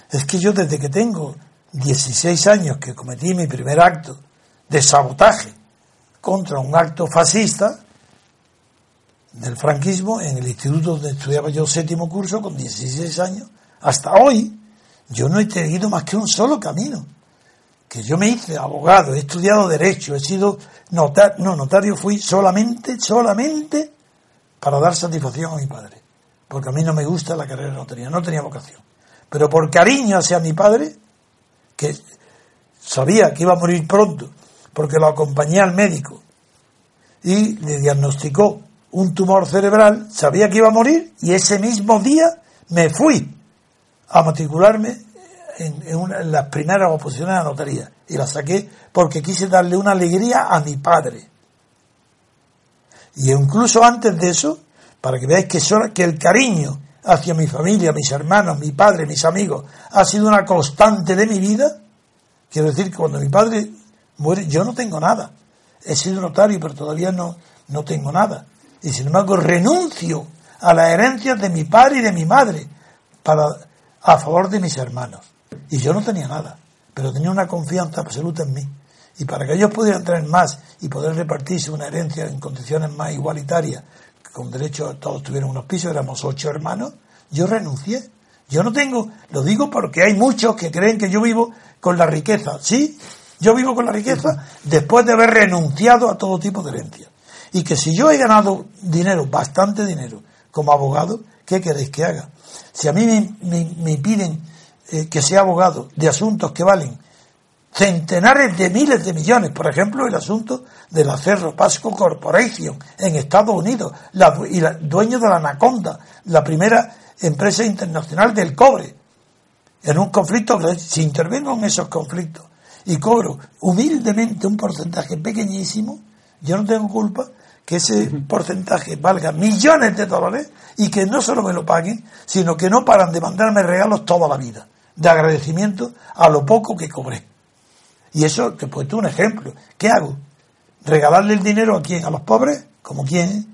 Es que yo desde que tengo 16 años que cometí mi primer acto de sabotaje contra un acto fascista, del franquismo en el instituto donde estudiaba yo séptimo curso con 16 años, hasta hoy yo no he tenido más que un solo camino. Que yo me hice abogado, he estudiado derecho, he sido notario, no, notario fui solamente, solamente para dar satisfacción a mi padre. Porque a mí no me gusta la carrera de notaría, no tenía vocación. Pero por cariño hacia mi padre, que sabía que iba a morir pronto, porque lo acompañé al médico y le diagnosticó un tumor cerebral, sabía que iba a morir y ese mismo día me fui a matricularme en, las primeras oposiciones a la notaría y la saqué porque quise darle una alegría a mi padre. Y incluso antes de eso, para que veáis que el cariño hacia mi familia, mis hermanos, mi padre, mis amigos, ha sido una constante de mi vida, quiero decir que cuando mi padre muere, yo no tengo nada. He sido notario, pero todavía no, no tengo nada. Y sin embargo, renuncio a las herencias de mi padre y de mi madre para, a favor de mis hermanos. Y yo no tenía nada, pero tenía una confianza absoluta en mí. Y para que ellos pudieran tener más y poder repartirse una herencia en condiciones más igualitarias, con derecho a todos tuvieran unos pisos, éramos ocho hermanos, yo renuncié. Yo no tengo, lo digo porque hay muchos que creen que yo vivo con la riqueza. Sí, yo vivo con la riqueza después de haber renunciado a todo tipo de herencia. Y que si yo he ganado dinero, bastante dinero, como abogado, ¿qué queréis que haga? Si a mí me, me- me piden eh, que sea abogado de asuntos que valen centenares de miles de millones, por ejemplo, el asunto de la Cerro Pasco Corporation en Estados Unidos, la, y la, dueño de la Anaconda, la primera empresa internacional del cobre, en un conflicto que si intervengo en esos conflictos y cobro humildemente un porcentaje pequeñísimo, yo no tengo culpa que ese porcentaje valga millones de dólares y que no solo me lo paguen, sino que no paran de mandarme regalos toda la vida, de agradecimiento a lo poco que cobré. Y eso, te he puesto un ejemplo. ¿Qué hago? ¿Regalarle el dinero a quién? ¿A los pobres? ¿Como quién?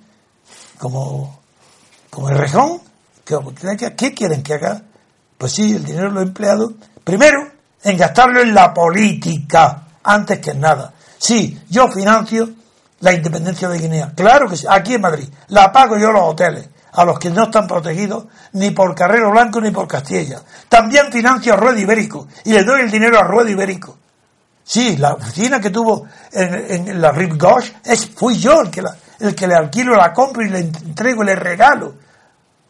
¿Como, como el rejón? ¿Qué, qué- quieren que haga? Pues sí, el dinero lo he empleado, primero, en gastarlo en la política, antes que en nada. Sí, yo financio la independencia de Guinea. Claro que sí, aquí en Madrid. La pago yo los hoteles, a los que no están protegidos ni por Carrero Blanco ni por Castilla. También financio a Ruedo Ibérico y le doy el dinero a Ruedo Ibérico. Sí, la oficina que tuvo en, la Rip Gosh, es, fui yo el que, el que le alquilo, la compro y le entrego y le regalo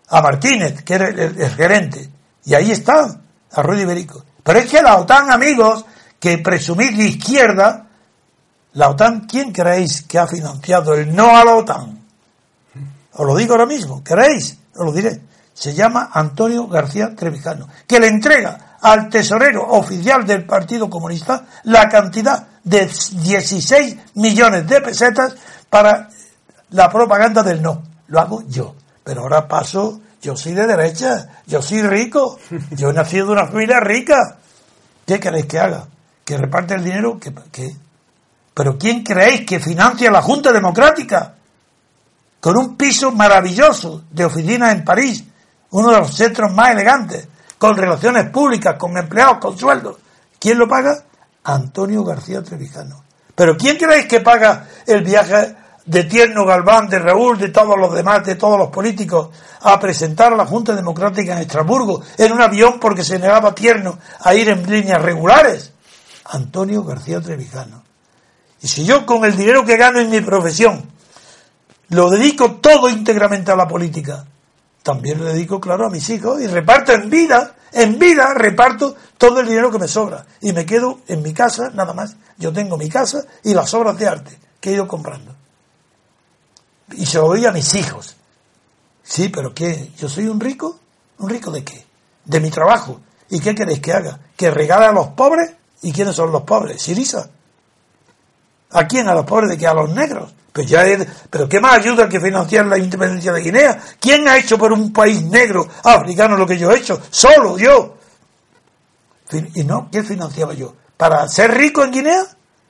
a Martínez, que era el, gerente. Y ahí está, a Ruedo Ibérico. Pero es que la OTAN, amigos, que presumir de izquierda, la OTAN, ¿quién creéis que ha financiado el no a la OTAN? Os lo digo ahora mismo, ¿queréis? Os lo diré. Se llama Antonio García Trevijano, que le entrega al tesorero oficial del Partido Comunista la cantidad de 16 millones de pesetas para la propaganda del no. Lo hago yo. Pero ahora paso, yo soy de derecha, yo soy rico, yo he nacido de una familia rica. ¿Qué queréis que haga? ¿Que reparte el dinero? ¿Qué? Pero ¿quién creéis que financia la Junta Democrática? Con un piso maravilloso de oficinas en París, uno de los centros más elegantes, con relaciones públicas, con empleados, con sueldos. ¿Quién lo paga? Antonio García Trevijano. Pero ¿quién creéis que paga el viaje de Tierno Galván, de Raúl, de todos los demás, de todos los políticos, a presentar a la Junta Democrática en Estrasburgo en un avión porque se negaba Tierno a ir en líneas regulares? Antonio García Trevijano. Y si yo con el dinero que gano en mi profesión lo dedico todo íntegramente a la política, también lo dedico, claro, a mis hijos y reparto en vida, en vida reparto todo el dinero que me sobra y me quedo en mi casa nada más. Yo tengo mi casa y las obras de arte que he ido comprando. Y se lo doy a mis hijos. Sí, pero ¿qué? ¿Yo soy un rico? ¿Un rico de qué? De mi trabajo. ¿Y qué queréis que haga? ¿Que regale a los pobres? ¿Y quiénes son los pobres? Sirisa. ¿A quién? ¿A los pobres de que a los negros? Pues pero ¿qué más ayuda que financiar la independencia de Guinea? ¿Quién ha hecho por un país negro africano lo que yo he hecho? Solo yo. Y no, ¿qué financiaba yo? ¿Para ser rico en Guinea?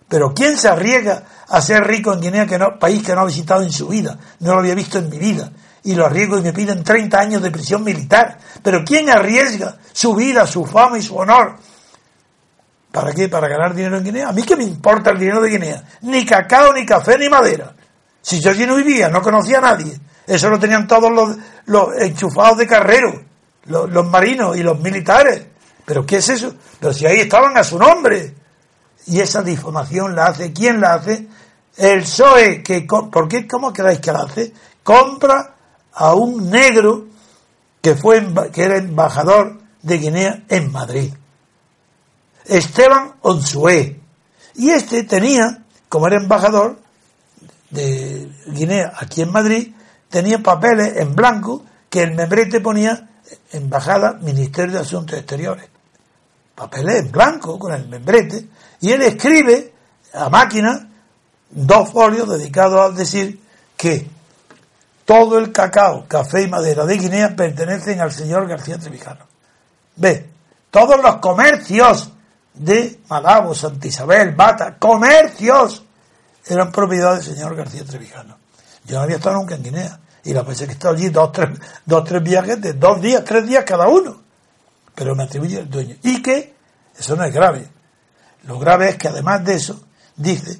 Pero ¿quién se arriesga a ser rico en Guinea, que no, país que no ha visitado en su vida? No lo había visto en mi vida. Y lo arriesgo y me piden 30 años de prisión militar. Pero ¿quién arriesga su vida, su fama y su honor ¿Para qué? ¿Para ganar dinero en Guinea? ¿A mí qué me importa el dinero de Guinea? Ni cacao, ni café, ni madera. Si yo allí no vivía, no conocía a nadie. Eso lo tenían todos los, enchufados de carrero, los, los, marinos y los militares. ¿Pero qué es eso? Pero si ahí estaban a su nombre. Y esa difamación la hace, ¿quién la hace? El PSOE, que, ¿por qué? ¿Cómo creéis que la hace? Compra a un negro que, fue, que era embajador de Guinea en Madrid. Esteban Onsué. Y este tenía, como era embajador de Guinea aquí en Madrid, tenía papeles en blanco que el membrete ponía Embajada, Ministerio de Asuntos Exteriores. Papeles en blanco con el membrete. Y él escribe a máquina dos folios dedicados a decir que todo el cacao, café y madera de Guinea pertenecen al señor García Trevijano. Ve, todos los comercios de Malabo, Santa Isabel, Bata, comercios, eran propiedad del señor García Trevijano. Yo no había estado nunca en Guinea. Y la vez que he estado allí dos, tres, dos, tres viajes de dos días, tres días cada uno. Pero me atribuye el dueño. Y que, eso no es grave. Lo grave es que además de eso, dice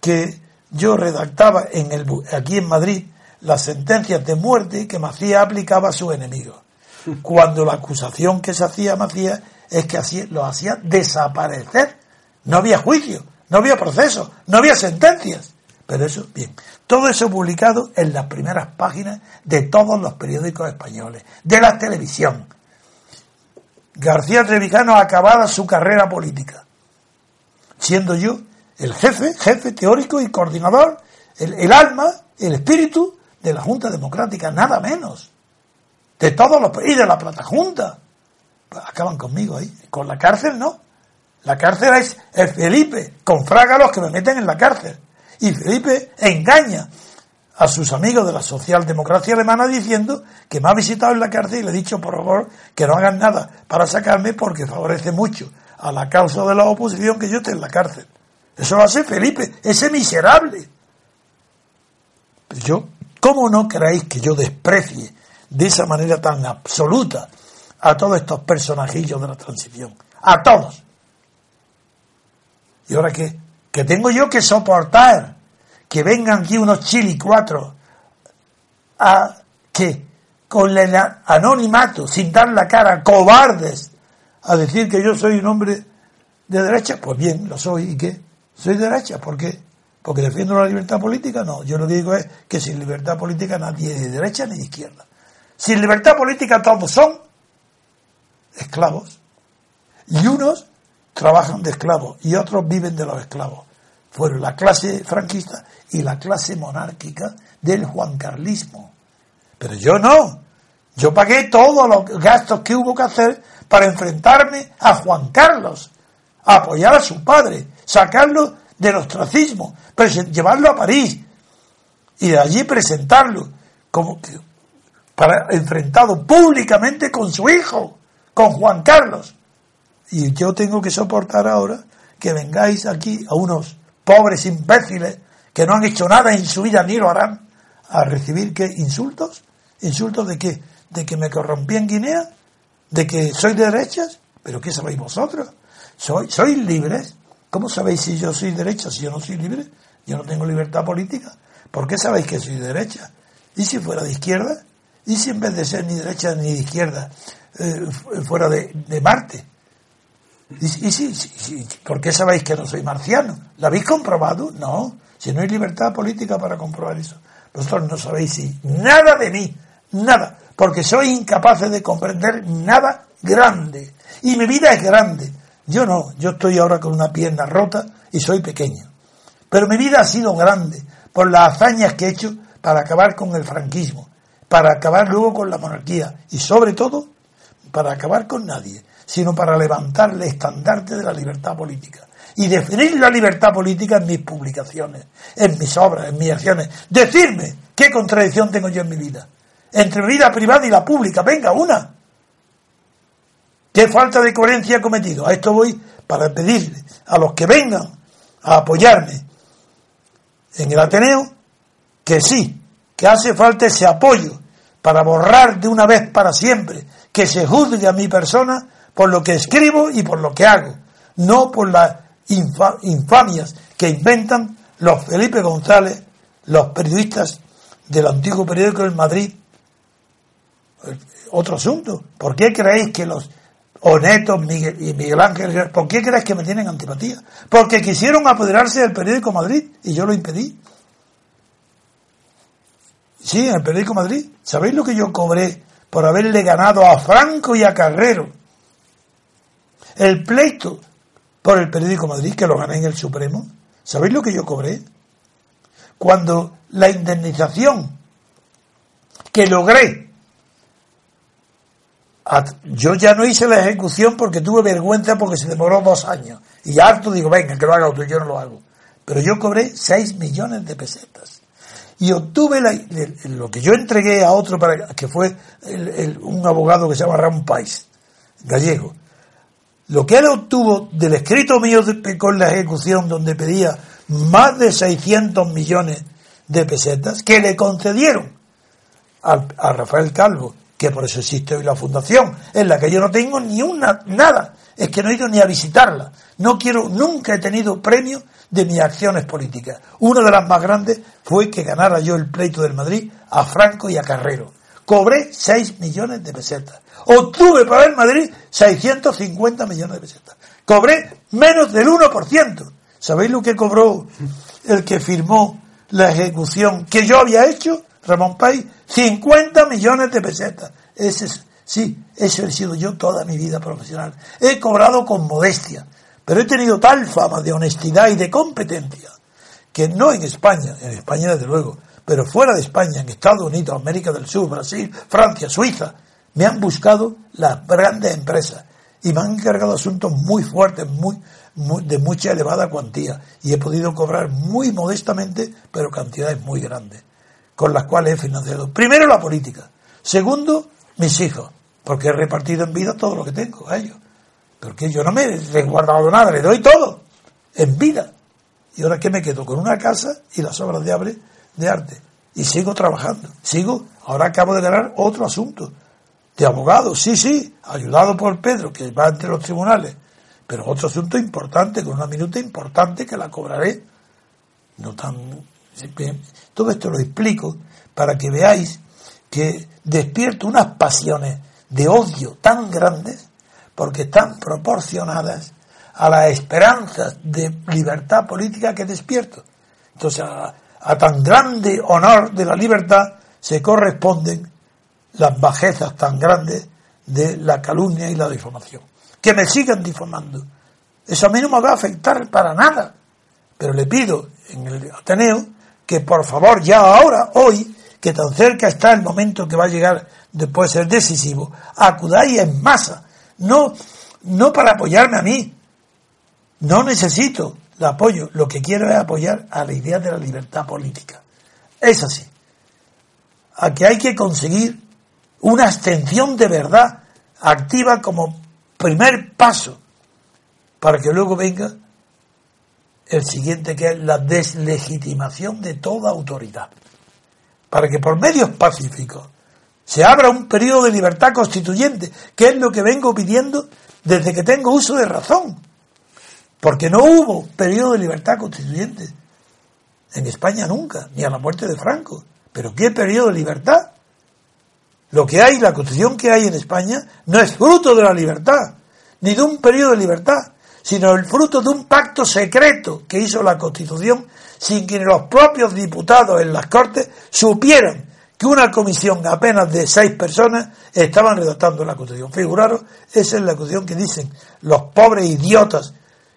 que yo redactaba en el, aquí en Madrid las sentencias de muerte que Macías aplicaba a sus enemigos. Cuando la acusación que se hacía a Macías es que así lo hacía desaparecer. No había juicio, no había proceso, no había sentencias. Pero eso, bien. Todo eso publicado en las primeras páginas de todos los periódicos españoles, de la televisión. García Trevijano acababa su carrera política, siendo yo el jefe, jefe teórico y coordinador, el, el alma, el espíritu de la Junta Democrática, nada menos. De todos los y de la Plata Junta acaban conmigo ahí. Con la cárcel no. La cárcel es el Felipe, confraga los que me meten en la cárcel. Y Felipe engaña a sus amigos de la socialdemocracia alemana diciendo que me ha visitado en la cárcel y le he dicho por favor que no hagan nada para sacarme porque favorece mucho a la causa de la oposición que yo esté en la cárcel. Eso lo hace Felipe, ese miserable. yo, ¿cómo no creéis que yo desprecie de esa manera tan absoluta a todos estos personajillos de la transición. A todos. ¿Y ahora qué? Que tengo yo que soportar que vengan aquí unos chili cuatro a que con el anonimato, sin dar la cara, cobardes, a decir que yo soy un hombre de derecha. Pues bien, lo soy. ¿Y qué? Soy de derecha. ¿Por qué? Porque defiendo la libertad política. No, yo lo que digo es que sin libertad política nadie es de derecha ni de izquierda. Sin libertad política todos son esclavos. Y unos trabajan de esclavos y otros viven de los esclavos. Fueron la clase franquista y la clase monárquica del juancarlismo. Pero yo no. Yo pagué todos los gastos que hubo que hacer para enfrentarme a Juan Carlos, apoyar a su padre, sacarlo del ostracismo, llevarlo a París y de allí presentarlo como que para enfrentado públicamente con su hijo, con Juan Carlos. Y yo tengo que soportar ahora que vengáis aquí a unos pobres imbéciles que no han hecho nada en su vida ni lo harán a recibir qué insultos. Insultos de de que me corrompí en Guinea de que soy de derechas pero qué sabéis vosotros soy sois libres. Cómo sabéis si yo soy derecha si yo no soy libre yo no tengo libertad política. ¿por qué sabéis que soy de derecha y si fuera de izquierda y si en vez de ser ni derecha ni de izquierda eh, fuera de, de Marte y, y sí, sí, ¿por qué sabéis que no soy marciano? ¿Lo habéis comprobado? No. Si no hay libertad política para comprobar eso. Vosotros no sabéis nada de mí, nada, porque soy incapaz de comprender nada grande. Y mi vida es grande. Yo no, yo estoy ahora con una pierna rota y soy pequeño. Pero mi vida ha sido grande por las hazañas que he hecho para acabar con el franquismo, para acabar luego con la monarquía y sobre todo para acabar con nadie sino para levantar el estandarte de la libertad política. Y definir la libertad política en mis publicaciones, en mis obras, en mis acciones. Decirme qué contradicción tengo yo en mi vida. Entre mi vida privada y la pública, venga, una. ¿Qué falta de coherencia he cometido? A esto voy para pedirle a los que vengan a apoyarme en el Ateneo que sí, que hace falta ese apoyo para borrar de una vez para siempre, que se juzgue a mi persona por lo que escribo y por lo que hago, no por las infamias que inventan los Felipe González, los periodistas del antiguo periódico del Madrid. Otro asunto, ¿por qué creéis que los Onetos Miguel, y Miguel Ángel, ¿por qué creéis que me tienen antipatía? Porque quisieron apoderarse del periódico Madrid y yo lo impedí. Sí, en el periódico Madrid. ¿Sabéis lo que yo cobré por haberle ganado a Franco y a Carrero el pleito por el periódico Madrid, que lo gané en el Supremo, ¿sabéis lo que yo cobré? Cuando la indemnización que logré, yo ya no hice la ejecución porque tuve vergüenza porque se demoró dos años. Y harto digo, venga, que lo haga otro, yo no lo hago. Pero yo cobré 6 millones de pesetas. Y obtuve lo que yo entregué a otro, para que fue un abogado que se llama Ram Pais, gallego, lo que él obtuvo del escrito mío con la ejecución donde pedía más de 600 millones de pesetas que le concedieron a, Rafael Calvo, que por eso existe hoy la fundación, en la que yo no tengo ni una, nada, es que no he ido ni a visitarla. No quiero, nunca he tenido premio de mis acciones políticas. Una de las más grandes fue que ganara yo el pleito del Madrid a Franco y a Carrero. Cobré 6 millones de pesetas. Obtuve para el Madrid 650 millones de pesetas. Cobré menos del 1%. ¿Sabéis lo que cobró el que firmó la ejecución que yo había hecho? Ramón Pay, 50 millones de pesetas. Ese sí, eso he sido yo toda mi vida profesional. He cobrado con modestia, pero he tenido tal fama de honestidad y de competencia que no en España, en España desde luego, pero fuera de España, en Estados Unidos, América del Sur, Brasil, Francia, Suiza, me han buscado las grandes empresas y me han encargado asuntos muy fuertes, muy, de mucha elevada cuantía y he podido cobrar muy modestamente, pero cantidades muy grandes, con las cuales he financiado primero la política, segundo mis hijos, porque he repartido en vida todo lo que tengo a ellos, porque yo no me he guardado nada, le doy todo en vida. Y ahora que me quedo con una casa y las obras de arte y sigo trabajando, sigo, ahora acabo de ganar otro asunto de abogados, sí, sí, ayudado por Pedro, que va entre los tribunales, pero otro asunto importante, con una minuta importante que la cobraré. No tan. Todo esto lo explico para que veáis que despierto unas pasiones de odio tan grandes porque están proporcionadas a las esperanzas de libertad política que despierto. Entonces, a, tan grande honor de la libertad se corresponden las bajezas tan grandes de la calumnia y la difamación. Que me sigan difamando. Eso a mí no me va a afectar para nada. Pero le pido en el Ateneo que por favor ya ahora, hoy, que tan cerca está el momento que va a llegar después de ser decisivo, acudáis en masa. No, no para apoyarme a mí. No necesito el apoyo. Lo que quiero es apoyar a la idea de la libertad política. Es así. A que hay que conseguir una abstención de verdad activa como primer paso para que luego venga el siguiente que es la deslegitimación de toda autoridad. Para que por medios pacíficos se abra un periodo de libertad constituyente, que es lo que vengo pidiendo desde que tengo uso de razón. Porque no hubo periodo de libertad constituyente en España nunca, ni a la muerte de Franco. Pero ¿qué periodo de libertad? Lo que hay, la constitución que hay en España, no es fruto de la libertad, ni de un periodo de libertad, sino el fruto de un pacto secreto que hizo la constitución sin que los propios diputados en las Cortes supieran que una comisión apenas de seis personas estaban redactando la constitución. Figuraros, esa es la constitución que dicen los pobres idiotas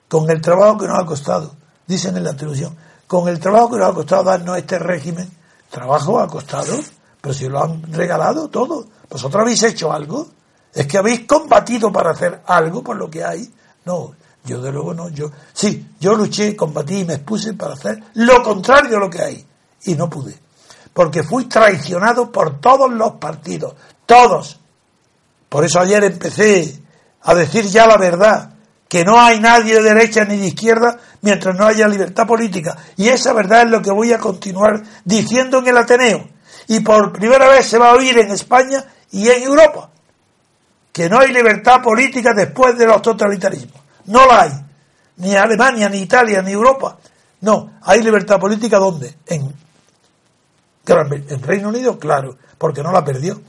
con el trabajo que nos ha costado, dicen en la televisión, con el trabajo que nos ha costado darnos este régimen, trabajo ha costado pero si lo han regalado todo, ¿vosotros habéis hecho algo? ¿Es que habéis combatido para hacer algo por lo que hay? No, yo de luego no, yo sí, yo luché, combatí y me expuse para hacer lo contrario de lo que hay y no pude, porque fui traicionado por todos los partidos, todos. Por eso ayer empecé a decir ya la verdad, que no hay nadie de derecha ni de izquierda mientras no haya libertad política. Y esa verdad es lo que voy a continuar diciendo en el Ateneo y por primera vez se va a oír en España y en Europa que no hay libertad política después de los totalitarismos. No la hay. Ni Alemania, ni Italia, ni Europa. No, hay libertad política ¿dónde? En, en Reino Unido, claro, porque no la perdió.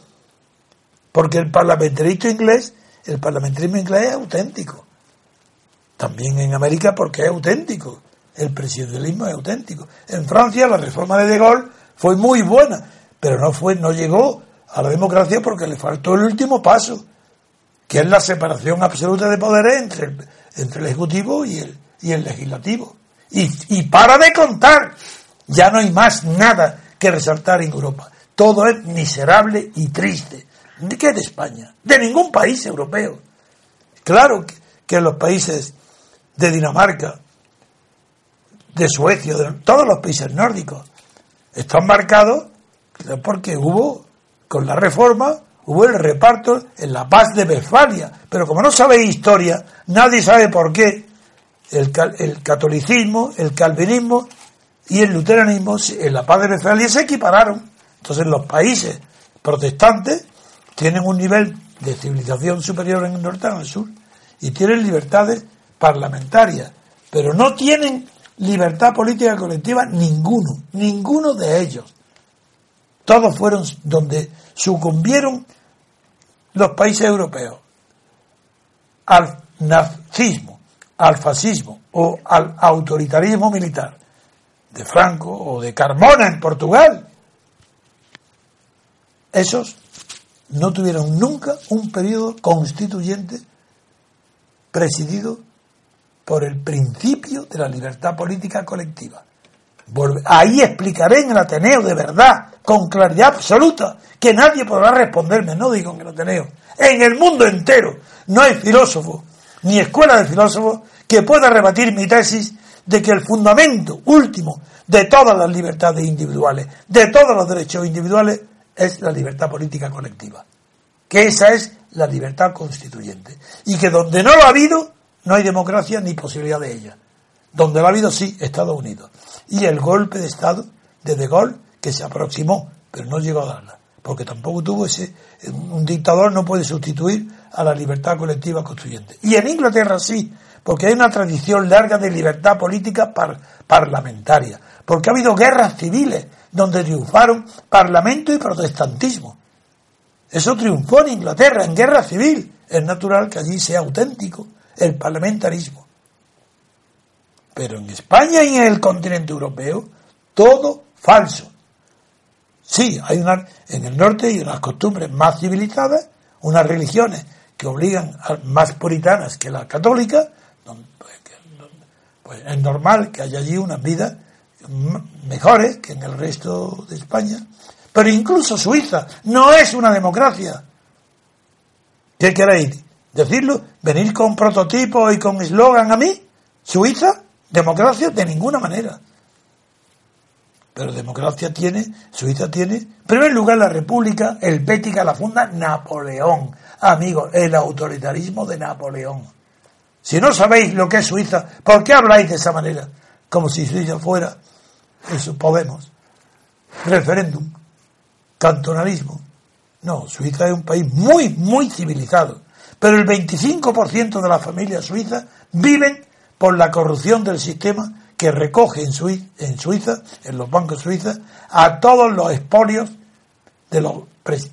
Porque el parlamentarismo inglés, el parlamentarismo inglés es auténtico. También en América porque es auténtico. El presidencialismo es auténtico. En Francia la reforma de De Gaulle fue muy buena, pero no fue, no llegó a la democracia porque le faltó el último paso, que es la separación absoluta de poderes entre el, entre el ejecutivo y el, y el legislativo. Y, y para de contar, ya no hay más nada que resaltar en Europa. Todo es miserable y triste. ¿De qué de España? De ningún país europeo. Claro que, que los países de Dinamarca, de Suecia, de todos los países nórdicos, están marcados porque hubo, con la reforma, hubo el reparto en la paz de Westfalia. Pero como no sabéis historia, nadie sabe por qué el, el catolicismo, el calvinismo y el luteranismo en la paz de Westfalia se equipararon. Entonces los países protestantes tienen un nivel de civilización superior en el norte al sur y tienen libertades parlamentarias, pero no tienen libertad política colectiva ninguno, ninguno de ellos. Todos fueron donde sucumbieron los países europeos al nazismo, al fascismo o al autoritarismo militar de Franco o de Carmona en Portugal. Esos no tuvieron nunca un periodo constituyente presidido por el principio de la libertad política colectiva. Ahí explicaré en el Ateneo de verdad, con claridad absoluta, que nadie podrá responderme, no digo en el Ateneo, en el mundo entero no hay filósofo ni escuela de filósofos que pueda rebatir mi tesis de que el fundamento último de todas las libertades individuales, de todos los derechos individuales, es la libertad política colectiva. Que esa es la libertad constituyente. Y que donde no lo ha habido, no hay democracia ni posibilidad de ella. Donde lo ha habido, sí, Estados Unidos y el golpe de Estado de De Gaulle, que se aproximó, pero no llegó a darla. porque tampoco tuvo ese, un dictador no puede sustituir a la libertad colectiva constituyente. Y en Inglaterra sí, porque hay una tradición larga de libertad política parlamentaria, porque ha habido guerras civiles donde triunfaron parlamento y protestantismo. Eso triunfó en Inglaterra, en guerra civil. Es natural que allí sea auténtico el parlamentarismo. Pero en España y en el continente europeo, todo falso. Sí, hay una, en el norte hay unas costumbres más civilizadas, unas religiones que obligan a más puritanas que la católica, pues, pues es normal que haya allí unas vidas mejores que en el resto de España. Pero incluso Suiza no es una democracia. ¿Qué queréis? ¿Decirlo? ¿Venir con prototipo y con eslogan a mí? ¿Suiza? ¿Democracia? De ninguna manera. Pero democracia tiene, Suiza tiene, en primer lugar la República Helvética la funda Napoleón. Amigos, el autoritarismo de Napoleón. Si no sabéis lo que es Suiza, ¿por qué habláis de esa manera? Como si Suiza fuera, eso podemos, referéndum, cantonalismo. No, Suiza es un país muy, muy civilizado. Pero el 25% de las familias suizas viven por la corrupción del sistema que recoge en, Suiza, en los bancos suizos, a todos los expolios de los,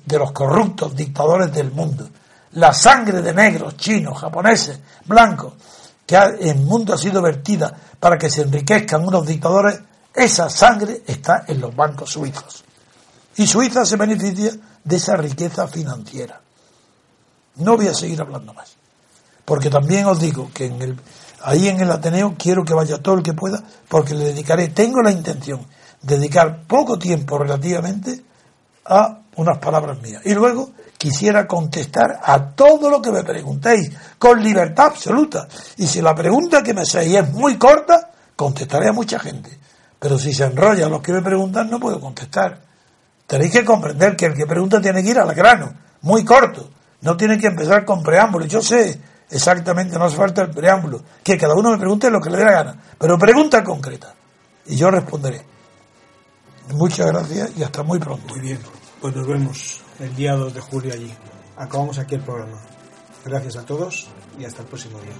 de los corruptos dictadores del mundo. La sangre de negros, chinos, japoneses, blancos, que en el mundo ha sido vertida para que se enriquezcan unos dictadores, esa sangre está en los bancos suizos. Y Suiza se beneficia de esa riqueza financiera. No voy a seguir hablando más. Porque también os digo que en el, ahí en el Ateneo quiero que vaya todo el que pueda, porque le dedicaré, tengo la intención de dedicar poco tiempo relativamente a unas palabras mías. Y luego quisiera contestar a todo lo que me preguntéis, con libertad absoluta. Y si la pregunta que me hacéis es muy corta, contestaré a mucha gente. Pero si se enrolla los que me preguntan, no puedo contestar. Tenéis que comprender que el que pregunta tiene que ir al grano, muy corto. No tiene que empezar con preámbulos. Yo sé exactamente, no hace falta el preámbulo. Que cada uno me pregunte lo que le dé la gana. Pero pregunta concreta. Y yo responderé. Muchas gracias y hasta muy pronto. Muy bien. Pues nos vemos el día 2 de julio allí. Acabamos aquí el programa. Gracias a todos y hasta el próximo día.